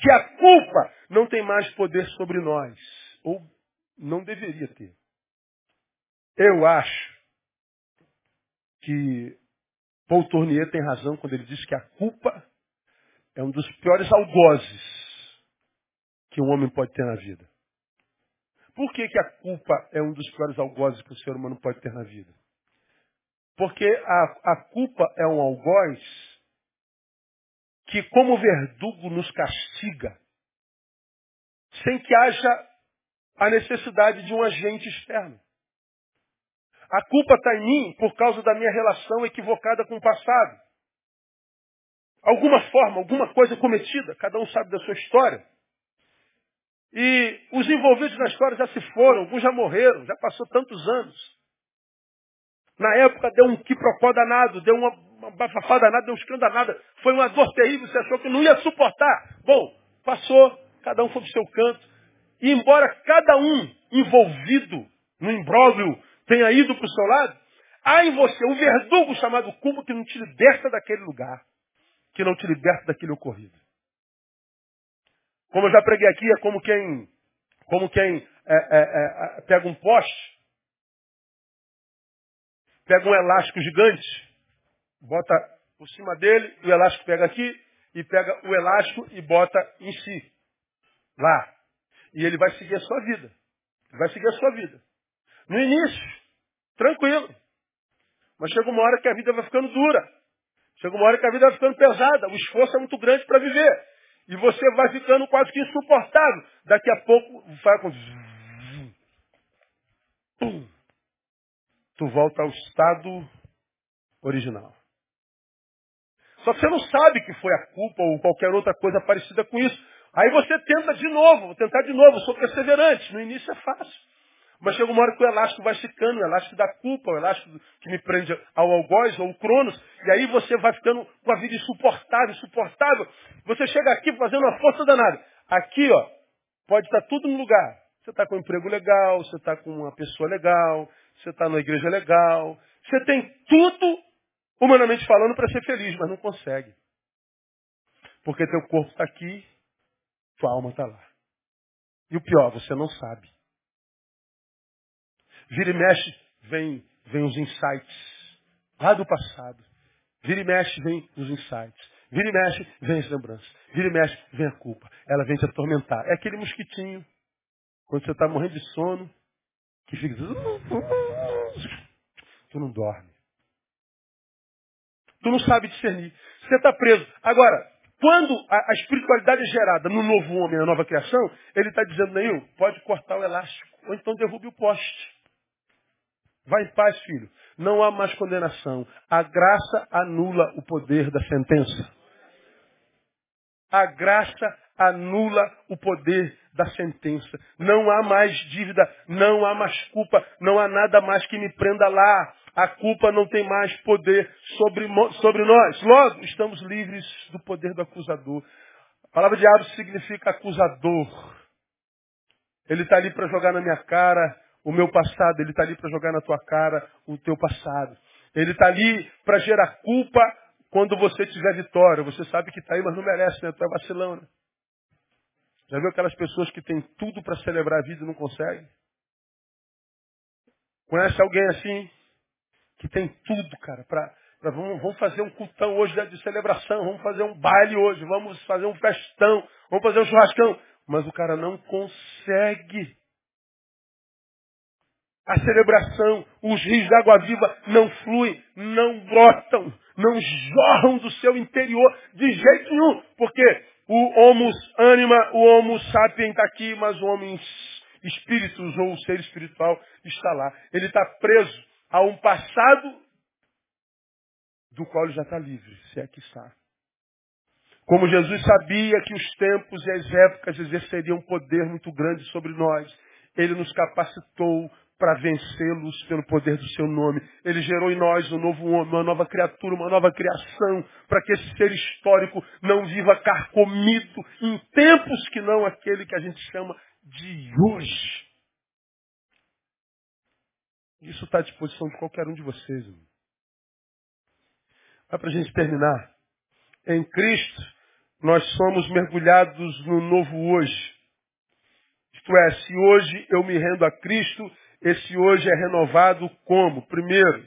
Que a culpa não tem mais poder sobre nós. Ou não deveria ter. Eu acho que Paul Tournier tem razão quando ele diz que a culpa é um dos piores algozes que um homem pode ter na vida. Por que, que a culpa é um dos piores algozes que o ser humano pode ter na vida? Porque a, a culpa é um algoz que, como verdugo, nos castiga, sem que haja a necessidade de um agente externo. A culpa está em mim por causa da minha relação equivocada com o passado. Alguma forma, alguma coisa cometida, cada um sabe da sua história. E os envolvidos na história já se foram, alguns já morreram, já passou tantos anos. Na época deu um quiprocó danado, deu uma, uma bafafá danada, deu um escândalo danado. Foi uma dor terrível, você achou que não ia suportar. Bom, passou, cada um foi para o seu canto. E embora cada um envolvido no imbróglio tenha ido para o seu lado, há em você um verdugo chamado culpa que não te liberta daquele lugar, que não te liberta daquele ocorrido. Como eu já preguei aqui, é como quem, como quem é, é, é, pega um poste, pega um elástico gigante, bota por cima dele, o elástico pega aqui, e pega o elástico e bota em si, lá. E ele vai seguir a sua vida. Vai seguir a sua vida. No início, tranquilo. Mas chega uma hora que a vida vai ficando dura. Chega uma hora que a vida vai ficando pesada. O esforço é muito grande para viver. E você vai ficando quase que insuportável. Daqui a pouco vai com. Tu volta ao estado original. Só que você não sabe que foi a culpa ou qualquer outra coisa parecida com isso. Aí você tenta de novo, vou tentar de novo, sou perseverante. No início é fácil. Mas chega uma hora que o elástico vai ficando, o elástico da culpa, o elástico que me prende ao algoz ou ao cronos, e aí você vai ficando com a vida insuportável, insuportável. Você chega aqui fazendo uma força danada. Aqui, ó, pode estar tudo no lugar. Você está com um emprego legal, você está com uma pessoa legal, você está numa igreja legal. Você tem tudo, humanamente falando, para ser feliz, mas não consegue. Porque teu corpo está aqui, tua alma está lá. E o pior, você não sabe. Vira e mexe, vem, vem os insights lá do passado. Vira e mexe, vem os insights. Vira e mexe, vem as lembranças. Vira e mexe, vem a culpa. Ela vem te atormentar. É aquele mosquitinho, quando você está morrendo de sono, que fica. Tu não dorme. Tu não sabe discernir. Você está preso. Agora, quando a, espiritualidade é gerada no novo homem, na nova criação, ele está dizendo, Neil, pode cortar o elástico, ou então derrube o poste. Vai em paz, filho. Não há mais condenação. A graça anula o poder da sentença. A graça anula o poder da sentença. Não há mais dívida, não há mais culpa, não há nada mais que me prenda lá. A culpa não tem mais poder sobre, sobre nós. Logo, estamos livres do poder do acusador. A palavra diabo significa acusador. Ele está ali para jogar na minha cara o meu passado, ele está ali para jogar na tua cara o teu passado. Ele está ali para gerar culpa quando você tiver vitória. Você sabe que está aí, mas não merece, né? Tu é vacilão, né? Já viu aquelas pessoas que têm tudo para celebrar a vida e não conseguem? Conhece alguém assim? Que tem tudo, cara, para vamos, vamos, fazer um cultão hoje de celebração, vamos fazer um baile hoje, vamos fazer um festão, vamos fazer um churrascão. Mas o cara não consegue a celebração, os rios de água viva não fluem, não brotam, não jorram do seu interior de jeito nenhum. Porque o homo anima, o homo sapiens está aqui, mas o homem espíritos ou o ser espiritual está lá. Ele está preso a um passado do qual ele já está livre, se é que está. Como Jesus sabia que os tempos e as épocas exerceriam um poder muito grande sobre nós, ele nos capacitou para vencê-los pelo poder do seu nome. Ele gerou em nós um novo homem, uma nova criatura, uma nova criação, para que esse ser histórico não viva carcomido em tempos que não aquele que a gente chama de hoje. Isso está à disposição de qualquer um de vocês. Irmão. Mas para a gente terminar, em Cristo nós somos mergulhados no novo hoje. Isto é, se hoje eu me rendo a Cristo, esse hoje é renovado como? Primeiro,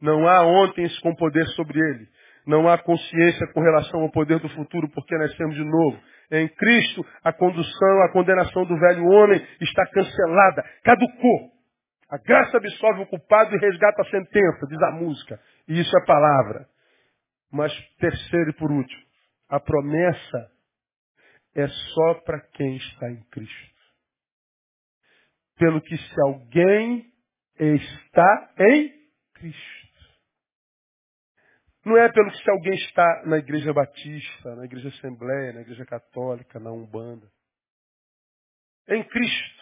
não há ontem com poder sobre ele. Não há consciência com relação ao poder do futuro, porque nascemos de novo. Em Cristo, a condução, a condenação do velho homem está cancelada, caducou. A graça absolve o culpado e resgata a sentença, diz a música. E isso é palavra. Mas terceiro e por último, a promessa é só para quem está em Cristo. Pelo que se alguém está em Cristo. Não é pelo que se alguém está na igreja batista, na igreja assembleia, na igreja católica, na Umbanda. É em Cristo.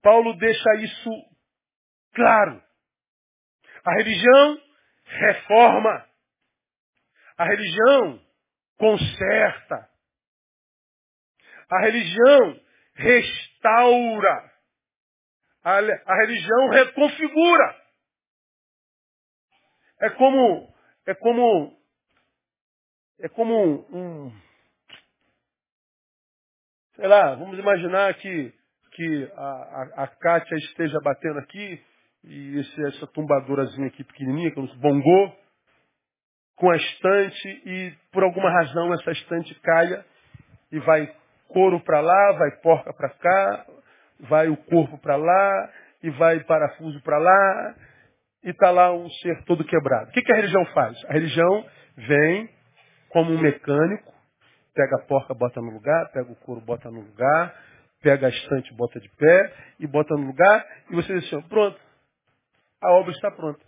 Paulo deixa isso claro. A religião reforma. A religião conserta. A religião restaura. A, a religião reconfigura. É como, é como, é como um, sei lá, vamos imaginar que, que a, a, a Kátia esteja batendo aqui e esse, essa tumbadorazinha aqui pequenininha, que é um bongô, com a estante e por alguma razão essa estante caia e vai couro para lá, vai porca para cá, vai o corpo para lá e vai parafuso para lá e está lá um ser todo quebrado. O que, que a religião faz? A religião vem como um mecânico, pega a porca, bota no lugar, pega o couro, bota no lugar, pega a estante, bota de pé e bota no lugar, e você diz assim, pronto, a obra está pronta.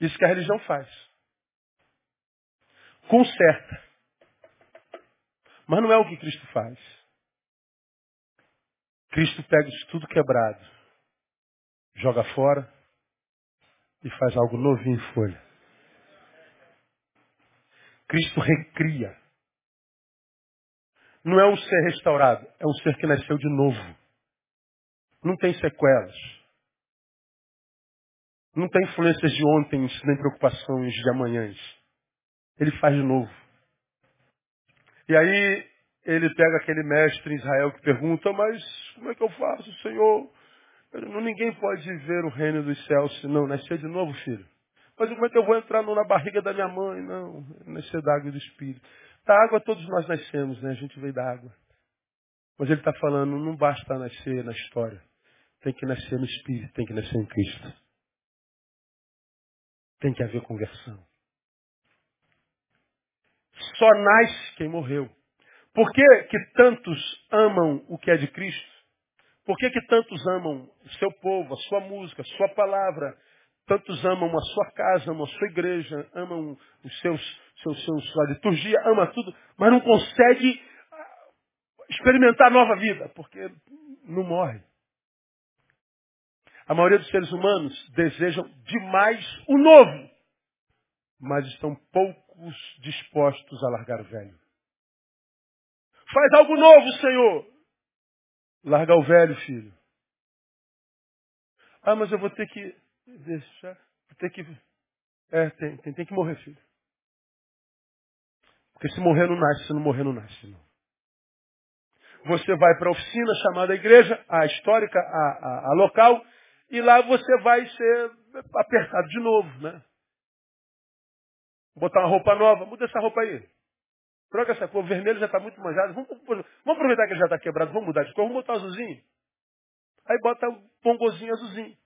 Isso que a religião faz. Conserta. Mas não é o que Cristo faz. Cristo pega isso tudo quebrado, joga fora e faz algo novinho em folha. Cristo recria. Não é um ser restaurado, é um ser que nasceu de novo. Não tem sequelas. Não tem influências de ontem, nem preocupações de amanhãs. Ele faz de novo. E aí ele pega aquele mestre em Israel que pergunta, mas como é que eu faço, Senhor? Ninguém pode ver o reino dos céus se não nascer de novo, filho. Mas como é que eu vou entrar na barriga da minha mãe? Não, nascer da água e do Espírito. Da água todos nós nascemos, né? A gente veio da água. Mas ele está falando, não basta nascer na história. Tem que nascer no Espírito, tem que nascer em Cristo. Tem que haver conversão. Só nasce quem morreu. Por que, que tantos amam o que é de Cristo? Por que, que tantos amam o seu povo, a sua música, a sua palavra? Tantos amam a sua casa, amam a sua igreja, amam os seus, seus, seus, sua liturgia, ama tudo, mas não consegue ah, experimentar nova vida, porque não morre. A maioria dos seres humanos desejam demais o novo, mas estão poucos dispostos a largar o velho. Faz algo novo, Senhor. Largar o velho, filho. Ah, mas eu vou ter que deixar, vou ter que. É, tem, tem, tem que morrer, filho. Porque se morrer não nasce, se não morrer não nasce. Não. Você vai para a oficina chamada igreja, a histórica, a, a, a local, e lá você vai ser apertado de novo, né? Botar uma roupa nova, muda essa roupa aí. Troca essa cor, vermelho já está muito manjado. Vamos, vamos, aproveitar que ele já está quebrado, vamos mudar de cor, vamos botar azulzinho. Aí bota um pongozinho azulzinho.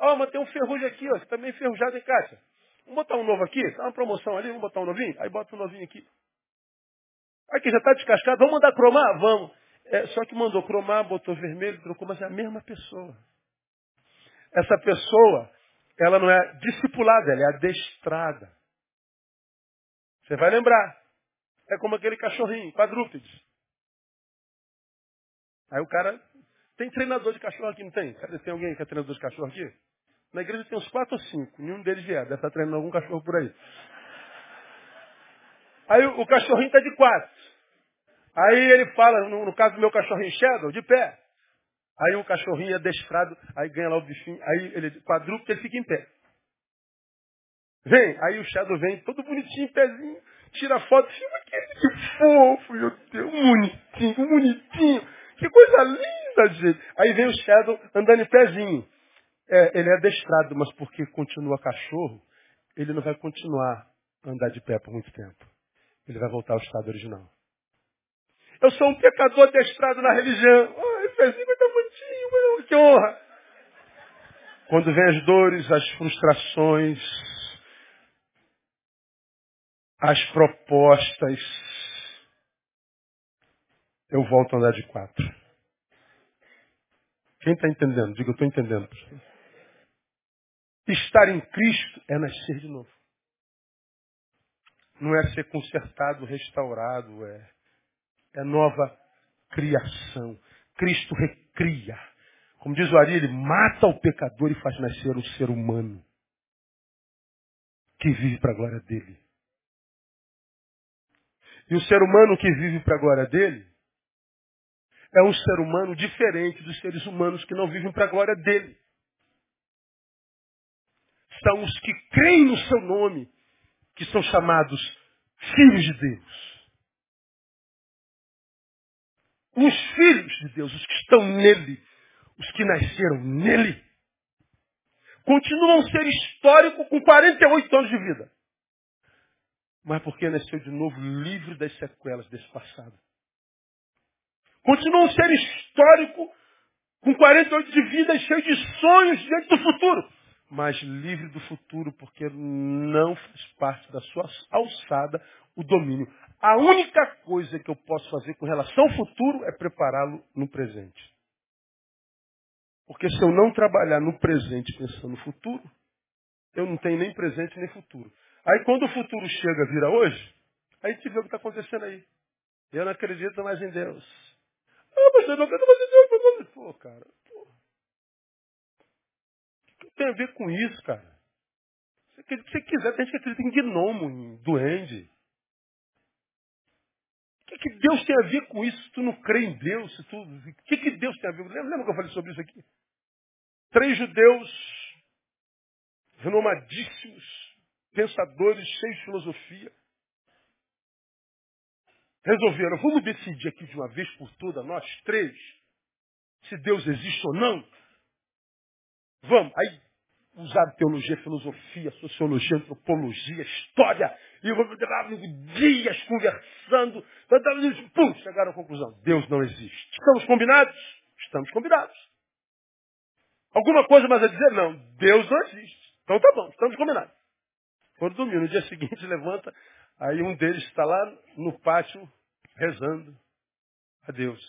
Ó, oh, mas tem um ferrugem aqui, ó, que tá meio enferrujado caixa. Vamos botar um novo aqui? Tá uma promoção ali, vamos botar um novinho? Aí bota um novinho aqui. Aqui, já está descascado, vamos mandar cromar? Vamos. É, só que mandou cromar, botou vermelho, trocou, mas é a mesma pessoa. Essa pessoa, ela não é discipulada, ela é adestrada. Você vai lembrar. É como aquele cachorrinho, quadrúpede. Aí o cara. Tem treinador de cachorro aqui, não tem? Cadê? Tem alguém que é treinador de cachorro aqui? Na igreja tem uns quatro ou cinco. Nenhum deles vier. Deve estar treinando algum cachorro por aí. Aí o, cachorrinho está de quatro. Aí ele fala, no, no, caso do meu cachorrinho Shadow, de pé. Aí o cachorrinho é adestrado, aí ganha lá o bichinho, aí ele quadrúpede, ele fica em pé. Vem, aí o Shadow vem, todo bonitinho, pezinho, tira foto, filma que que fofo, meu Deus, bonitinho, bonitinho. Que coisa linda, gente. Aí vem o Shadow andando em pezinho. É, ele é adestrado, mas porque continua cachorro, ele não vai continuar a andar de pé por muito tempo. Ele vai voltar ao estado original. Eu sou um pecador adestrado na religião. Ai, pezinho estar bonitinho, que honra. Quando vem as dores, as frustrações, as propostas, eu volto a andar de quatro. Quem está entendendo? Diga, eu estou entendendo. Estar em Cristo é nascer de novo. Não é ser consertado, restaurado, é, é nova criação. Cristo recria. Como diz o Ari, ele mata o pecador e faz nascer um ser humano que vive para a glória dele. E o ser humano que vive para a glória dele é um ser humano diferente dos seres humanos que não vivem para a glória dele. São os que creem no seu nome, que são chamados filhos de Deus. Os filhos de Deus, os que estão nele, os que nasceram nele, continuam a ser histórico com 48 anos de vida. Mas porque nasceu de novo livre das sequelas desse passado. Continua a ser histórico com 48 de vida cheio de sonhos diante do futuro. Mas livre do futuro porque não faz parte da sua alçada o domínio. A única coisa que eu posso fazer com relação ao futuro é prepará-lo no presente. Porque se eu não trabalhar no presente pensando no futuro, eu não tenho nem presente nem futuro. Aí quando o futuro chega, vira hoje, aí gente vê o que está acontecendo aí. Eu não acredito mais em Deus. Ah, mas eu não acredito mais em Deus. Pô, cara. Pô. O que tem a ver com isso, cara? Se você quiser, tem gente que acredita em gnomo, em duende. O que, que Deus tem a ver com isso se tu não crê em Deus? Se tu... O que, que Deus tem a ver isso? Lembra que eu falei sobre isso aqui? Três judeus renomadíssimos pensadores cheios de filosofia, resolveram, vamos decidir aqui de uma vez por todas, nós três, se Deus existe ou não. Vamos. Aí usaram teologia, filosofia, sociologia, antropologia, história, e dias conversando, pum, chegaram à conclusão, Deus não existe. Estamos combinados? Estamos combinados. Alguma coisa mais a dizer? Não, Deus não existe. Então tá bom, estamos combinados. Foram dormir. No dia seguinte levanta, aí um deles está lá no pátio rezando a Deus.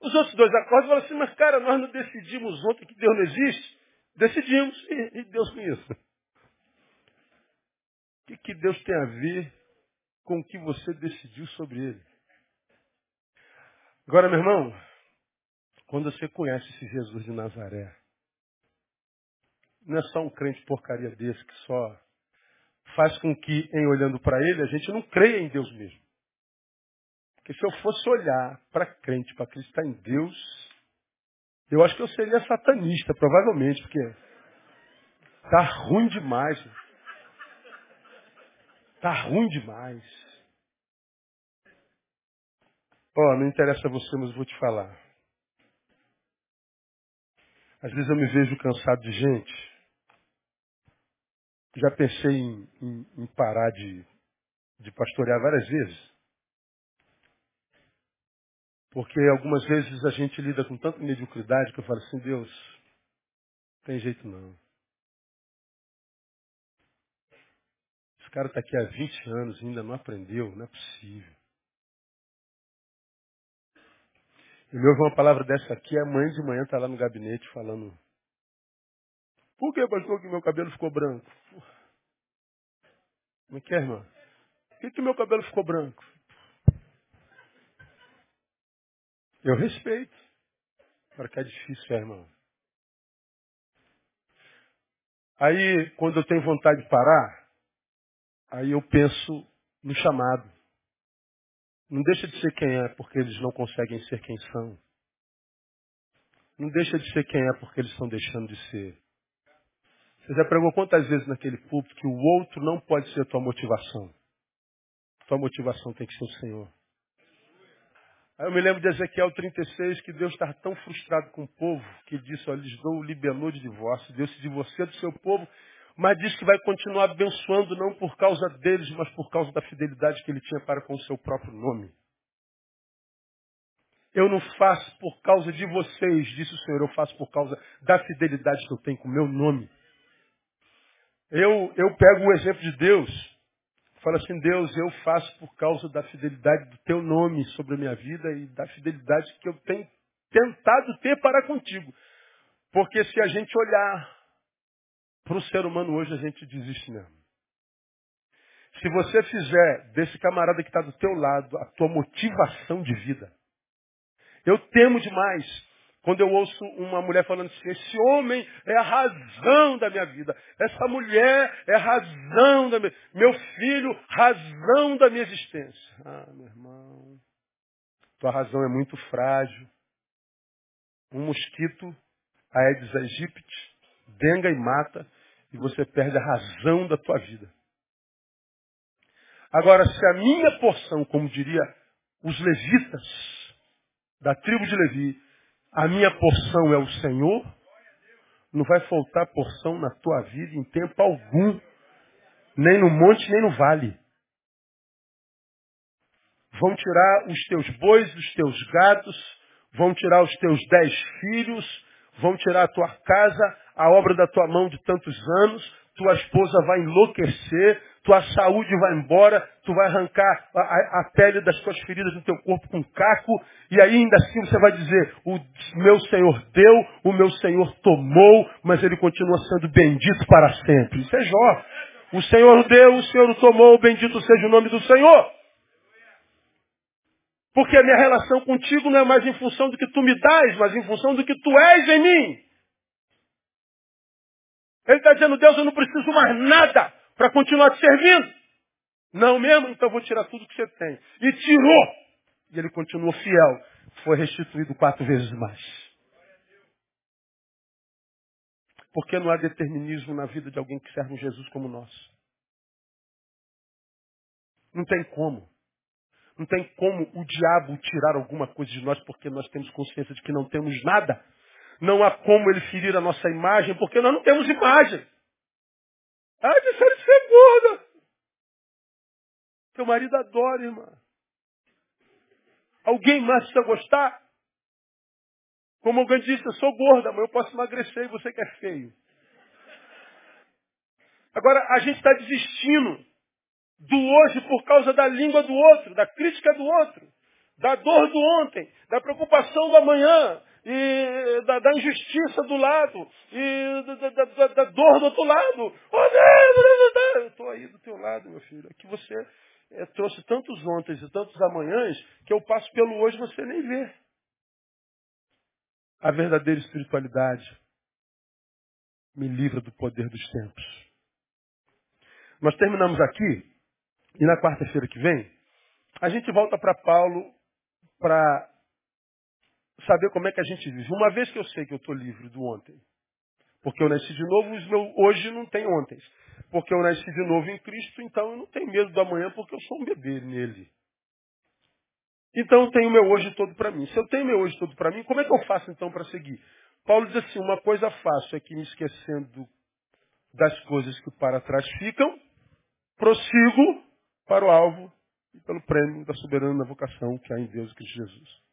Os outros dois acordam e falam assim, mas cara, nós não decidimos ontem que Deus não existe? Decidimos e, e Deus com isso. O que, que Deus tem a ver com o que você decidiu sobre ele? Agora, meu irmão, quando você conhece esse Jesus de Nazaré, não é só um crente porcaria desse que só faz com que, em olhando para ele, a gente não creia em Deus mesmo. Porque se eu fosse olhar para crente, para acreditar em Deus, eu acho que eu seria satanista, provavelmente, porque tá ruim demais. Tá ruim demais. Ó, oh, não interessa você, mas vou te falar. Às vezes eu me vejo cansado de gente já pensei em, em, em parar de, de pastorear várias vezes. Porque algumas vezes a gente lida com tanta mediocridade que eu falo assim, Deus, tem jeito não. Esse cara está aqui há 20 anos e ainda não aprendeu, não é possível. E me ouve uma palavra dessa aqui, amanhã de manhã está lá no gabinete falando por que, pastor, que meu cabelo ficou branco? Como é que é, irmão? Por que, que meu cabelo ficou branco? Eu respeito. Para que é difícil, é, irmão. Aí, quando eu tenho vontade de parar, aí eu penso no chamado. Não deixa de ser quem é, porque eles não conseguem ser quem são. não deixa de ser quem é porque eles estão deixando de ser. Você já pregou quantas vezes naquele púlpito que o outro não pode ser tua motivação? Tua motivação tem que ser o Senhor. Aí eu me lembro de Ezequiel 36, que Deus estava tão frustrado com o povo, que disse, olha, lhes dou o libelô de divórcio, Deus se divorcia do seu povo, mas diz que vai continuar abençoando não por causa deles, mas por causa da fidelidade que ele tinha para com o seu próprio nome. Eu não faço por causa de vocês, disse o Senhor, eu faço por causa da fidelidade que eu tenho com o meu nome. Eu, eu pego o exemplo de Deus, Fala assim, Deus, eu faço por causa da fidelidade do teu nome sobre a minha vida e da fidelidade que eu tenho tentado ter para contigo. Porque se a gente olhar para o ser humano hoje, a gente desiste mesmo. Se você fizer desse camarada que está do teu lado a tua motivação de vida, eu temo demais quando eu ouço uma mulher falando assim, esse homem é a razão da minha vida. Essa mulher é a razão da minha Meu filho, razão da minha existência. Ah, meu irmão, tua razão é muito frágil. Um mosquito, Aedes aegypti, denga e mata, e você perde a razão da tua vida. Agora, se a minha porção, como diria os levitas da tribo de Levi, a minha porção é o Senhor, não vai faltar porção na tua vida em tempo algum, nem no monte, nem no vale. Vão tirar os teus bois, os teus gados, vão tirar os teus dez filhos, vão tirar a tua casa, a obra da tua mão de tantos anos, tua esposa vai enlouquecer, tua saúde vai embora, tu vai arrancar a, a, a, pele das tuas feridas no teu corpo com caco, e ainda assim você vai dizer, o meu Senhor deu, o meu Senhor tomou, mas ele continua sendo bendito para sempre. Isso é Jó. O Senhor deu, o Senhor tomou, bendito seja o nome do Senhor. Porque a minha relação contigo não é mais em função do que tu me dás, mas em função do que tu és em mim. Ele está dizendo, Deus, eu não preciso mais nada para continuar te servindo. Não mesmo? Então vou tirar tudo que você tem. E tirou. E ele continuou fiel. Foi restituído quatro vezes mais. Porque não há determinismo na vida de alguém que serve um Jesus como nós. Não tem como. Não tem como o diabo tirar alguma coisa de nós porque nós temos consciência de que não temos nada. Não há como ele ferir a nossa imagem porque nós não temos imagem. Ah, você é gorda. Teu marido adora, irmã. Alguém mais precisa gostar? Como alguém disse, eu sou gorda, mas eu posso emagrecer e você que é feio. Agora, a gente está desistindo do hoje por causa da língua do outro, da crítica do outro, da dor do ontem, da preocupação do amanhã, e da, da injustiça do lado, e da, da, da, dor do outro lado. Oh, Deus, eu estou aí do teu lado, meu filho. Aqui você é, trouxe tantos ontem e tantos amanhãs que eu passo pelo hoje você nem vê. A verdadeira espiritualidade me livra do poder dos tempos. Nós terminamos aqui, e na quarta-feira que vem, a gente volta para Paulo para saber como é que a gente vive. Uma vez que eu sei que eu estou livre do ontem, porque eu nasci de novo, meus, hoje não tem ontem. Porque eu nasci de novo em Cristo, então eu não tenho medo do amanhã, porque eu sou um bebê nele. Então eu tenho meu hoje todo para mim. Se eu tenho meu hoje todo para mim, como é que eu faço então para seguir? Paulo diz assim, uma coisa fácil é que me esquecendo das coisas que para trás ficam, prossigo para o alvo e pelo prêmio da soberana vocação que há em Deus e Cristo Jesus.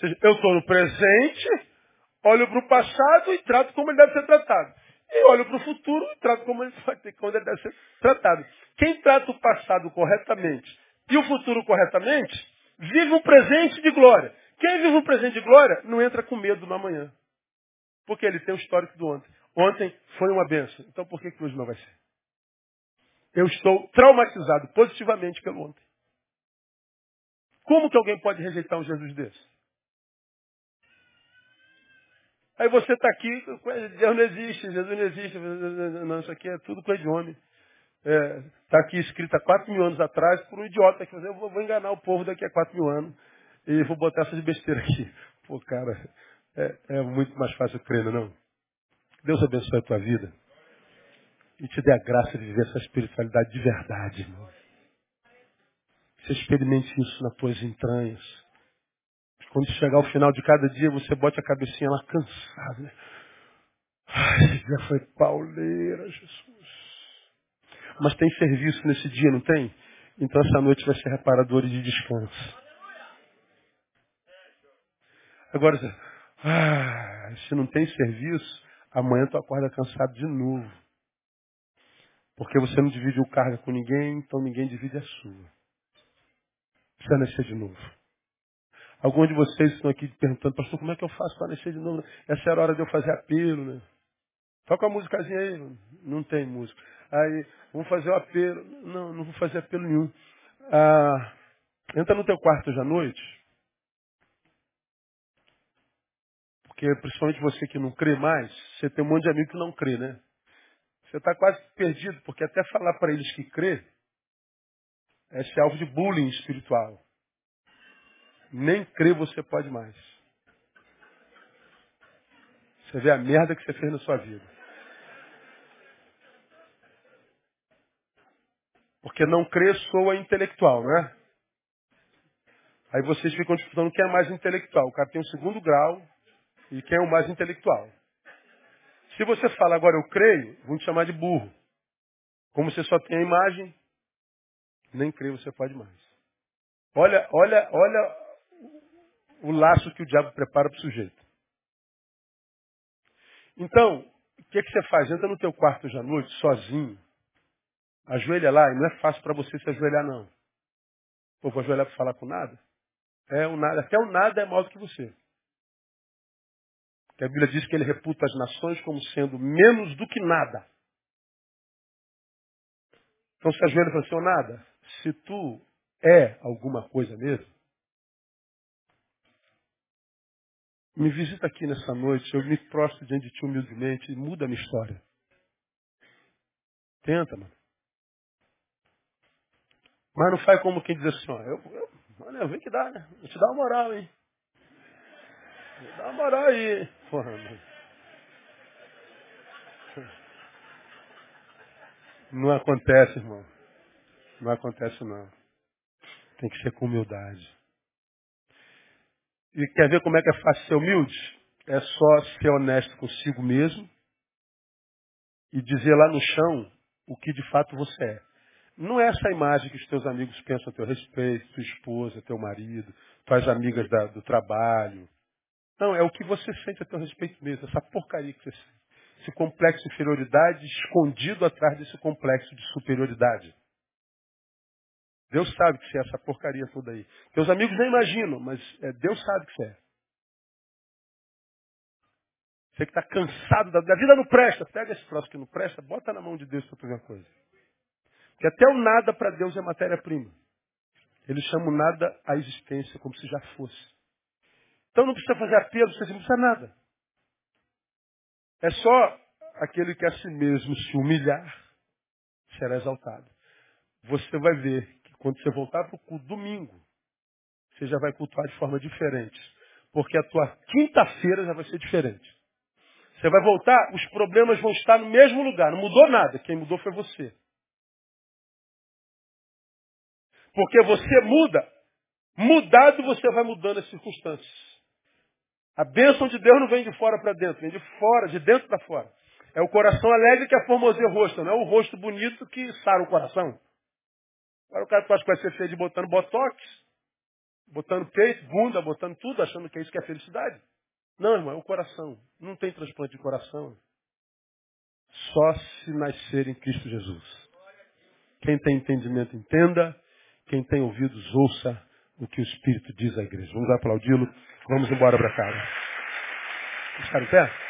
Seja, eu estou no presente, olho para o passado e trato como ele deve ser tratado. E olho para o futuro e trato como ele, como ele deve ser tratado. Quem trata o passado corretamente e o futuro corretamente, vive um presente de glória. Quem vive um presente de glória não entra com medo no amanhã. Porque ele tem o histórico do ontem. Ontem foi uma benção. Então por que, que hoje não vai ser? Eu estou traumatizado positivamente pelo ontem. Como que alguém pode rejeitar um Jesus desse? Aí você está aqui, Deus não existe, Jesus não existe, não, isso aqui é tudo coisa de homem. Está é, tá aqui escrito há quatro mil anos atrás por um idiota que eu vou, vou enganar o povo daqui a quatro mil anos e vou botar essas besteiras aqui. Pô, cara, É, é muito mais fácil crer, é não? Deus abençoe a tua vida e te dê a graça de viver essa espiritualidade de verdade, irmão. Você experimente isso nas tuas entranhas. Quando chegar ao final de cada dia, você bote a cabecinha lá cansado. Né? Ai, dia foi pauleira, Jesus. Mas tem serviço nesse dia, não tem? Então essa noite vai ser reparadora de descanso. Agora, ah, se não tem serviço, amanhã tu acorda cansado de novo. Porque você não divide o cargo com ninguém, então ninguém divide a sua. Precisa nascer de novo. Alguns de vocês estão aqui perguntando, pastor, como é que eu faço para nascer de novo? Essa era a hora de eu fazer apelo, né? Toca a musicazinha aí. Não tem música. Aí, vamos fazer o apelo. Não, não vou fazer apelo nenhum. Ah, entra no teu quarto hoje à noite. Porque principalmente você que não crê mais, você tem um monte de amigo que não crê, né? Você está quase perdido, porque até falar para eles que crê é ser alvo de bullying espiritual. Nem crer você pode mais. Você vê a merda que você fez na sua vida. Porque não crer soa intelectual, não é? Aí vocês ficam disputando quem é mais intelectual. O cara tem o segundo grau e quem é o mais intelectual. Se você fala agora eu creio, vão te chamar de burro. Como você só tem a imagem, nem crer você pode mais. Olha, olha, olha o laço que o diabo prepara para o sujeito. Então, o que, que você faz? Entra no teu quarto hoje à noite, sozinho, ajoelha lá, e não é fácil para você se ajoelhar, não. Pô, vou ajoelhar para falar com nada? É o nada, até o nada é maior do que você. Que a Bíblia diz que ele reputa as nações como sendo menos do que nada. Então se ajoelha e fala assim, nada, se tu é alguma coisa mesmo, me visita aqui nessa noite, eu me prostro diante de ti humildemente e muda a minha história. Tenta, mano. Mas não faz como quem diz assim, ó, eu, eu, olha, que dá, né? Vou te dar uma moral, hein? Dá uma moral aí. Porra, mano. Não acontece, irmão. Não acontece, não. Tem que ser com humildade. E quer ver como é que é fácil ser humilde? É só ser honesto consigo mesmo e dizer lá no chão o que de fato você é. Não é essa imagem que os teus amigos pensam a teu respeito, tua esposa, teu marido, tuas amigas da, do trabalho. Não, é o que você sente a teu respeito mesmo, essa porcaria que você sente. Esse complexo de inferioridade escondido atrás desse complexo de superioridade. Deus sabe que você é essa porcaria toda aí. Teus amigos nem imaginam, mas é, Deus sabe que você é. Você que está cansado da, da, vida não presta, pega esse troço que não presta, bota na mão de Deus para tu coisa. Porque até o nada para Deus é matéria-prima. Ele chama o nada à existência, como se já fosse. Então não precisa fazer apelo, você não precisa nada. É só aquele que a si mesmo se humilhar será exaltado. Você vai ver quando você voltar para o culto domingo, você já vai cultuar de forma diferente. Porque a tua quinta-feira já vai ser diferente. Você vai voltar, os problemas vão estar no mesmo lugar. Não mudou nada. Quem mudou foi você. Porque você muda. Mudado, você vai mudando as circunstâncias. A bênção de Deus não vem de fora para dentro, vem de fora, de dentro para fora. É o coração alegre que é formoseia o rosto, não é o rosto bonito que sara o coração. Agora o cara acha que vai ser de botando botox, botando peito, bunda, botando tudo, achando que é isso que é felicidade. Não, irmão, é o coração. Não tem transplante de coração. Só se nascer em Cristo Jesus. Quem tem entendimento, entenda. Quem tem ouvidos, ouça o que o Espírito diz à igreja. Vamos aplaudi-lo. Vamos embora para casa. Vamos ficar em pé?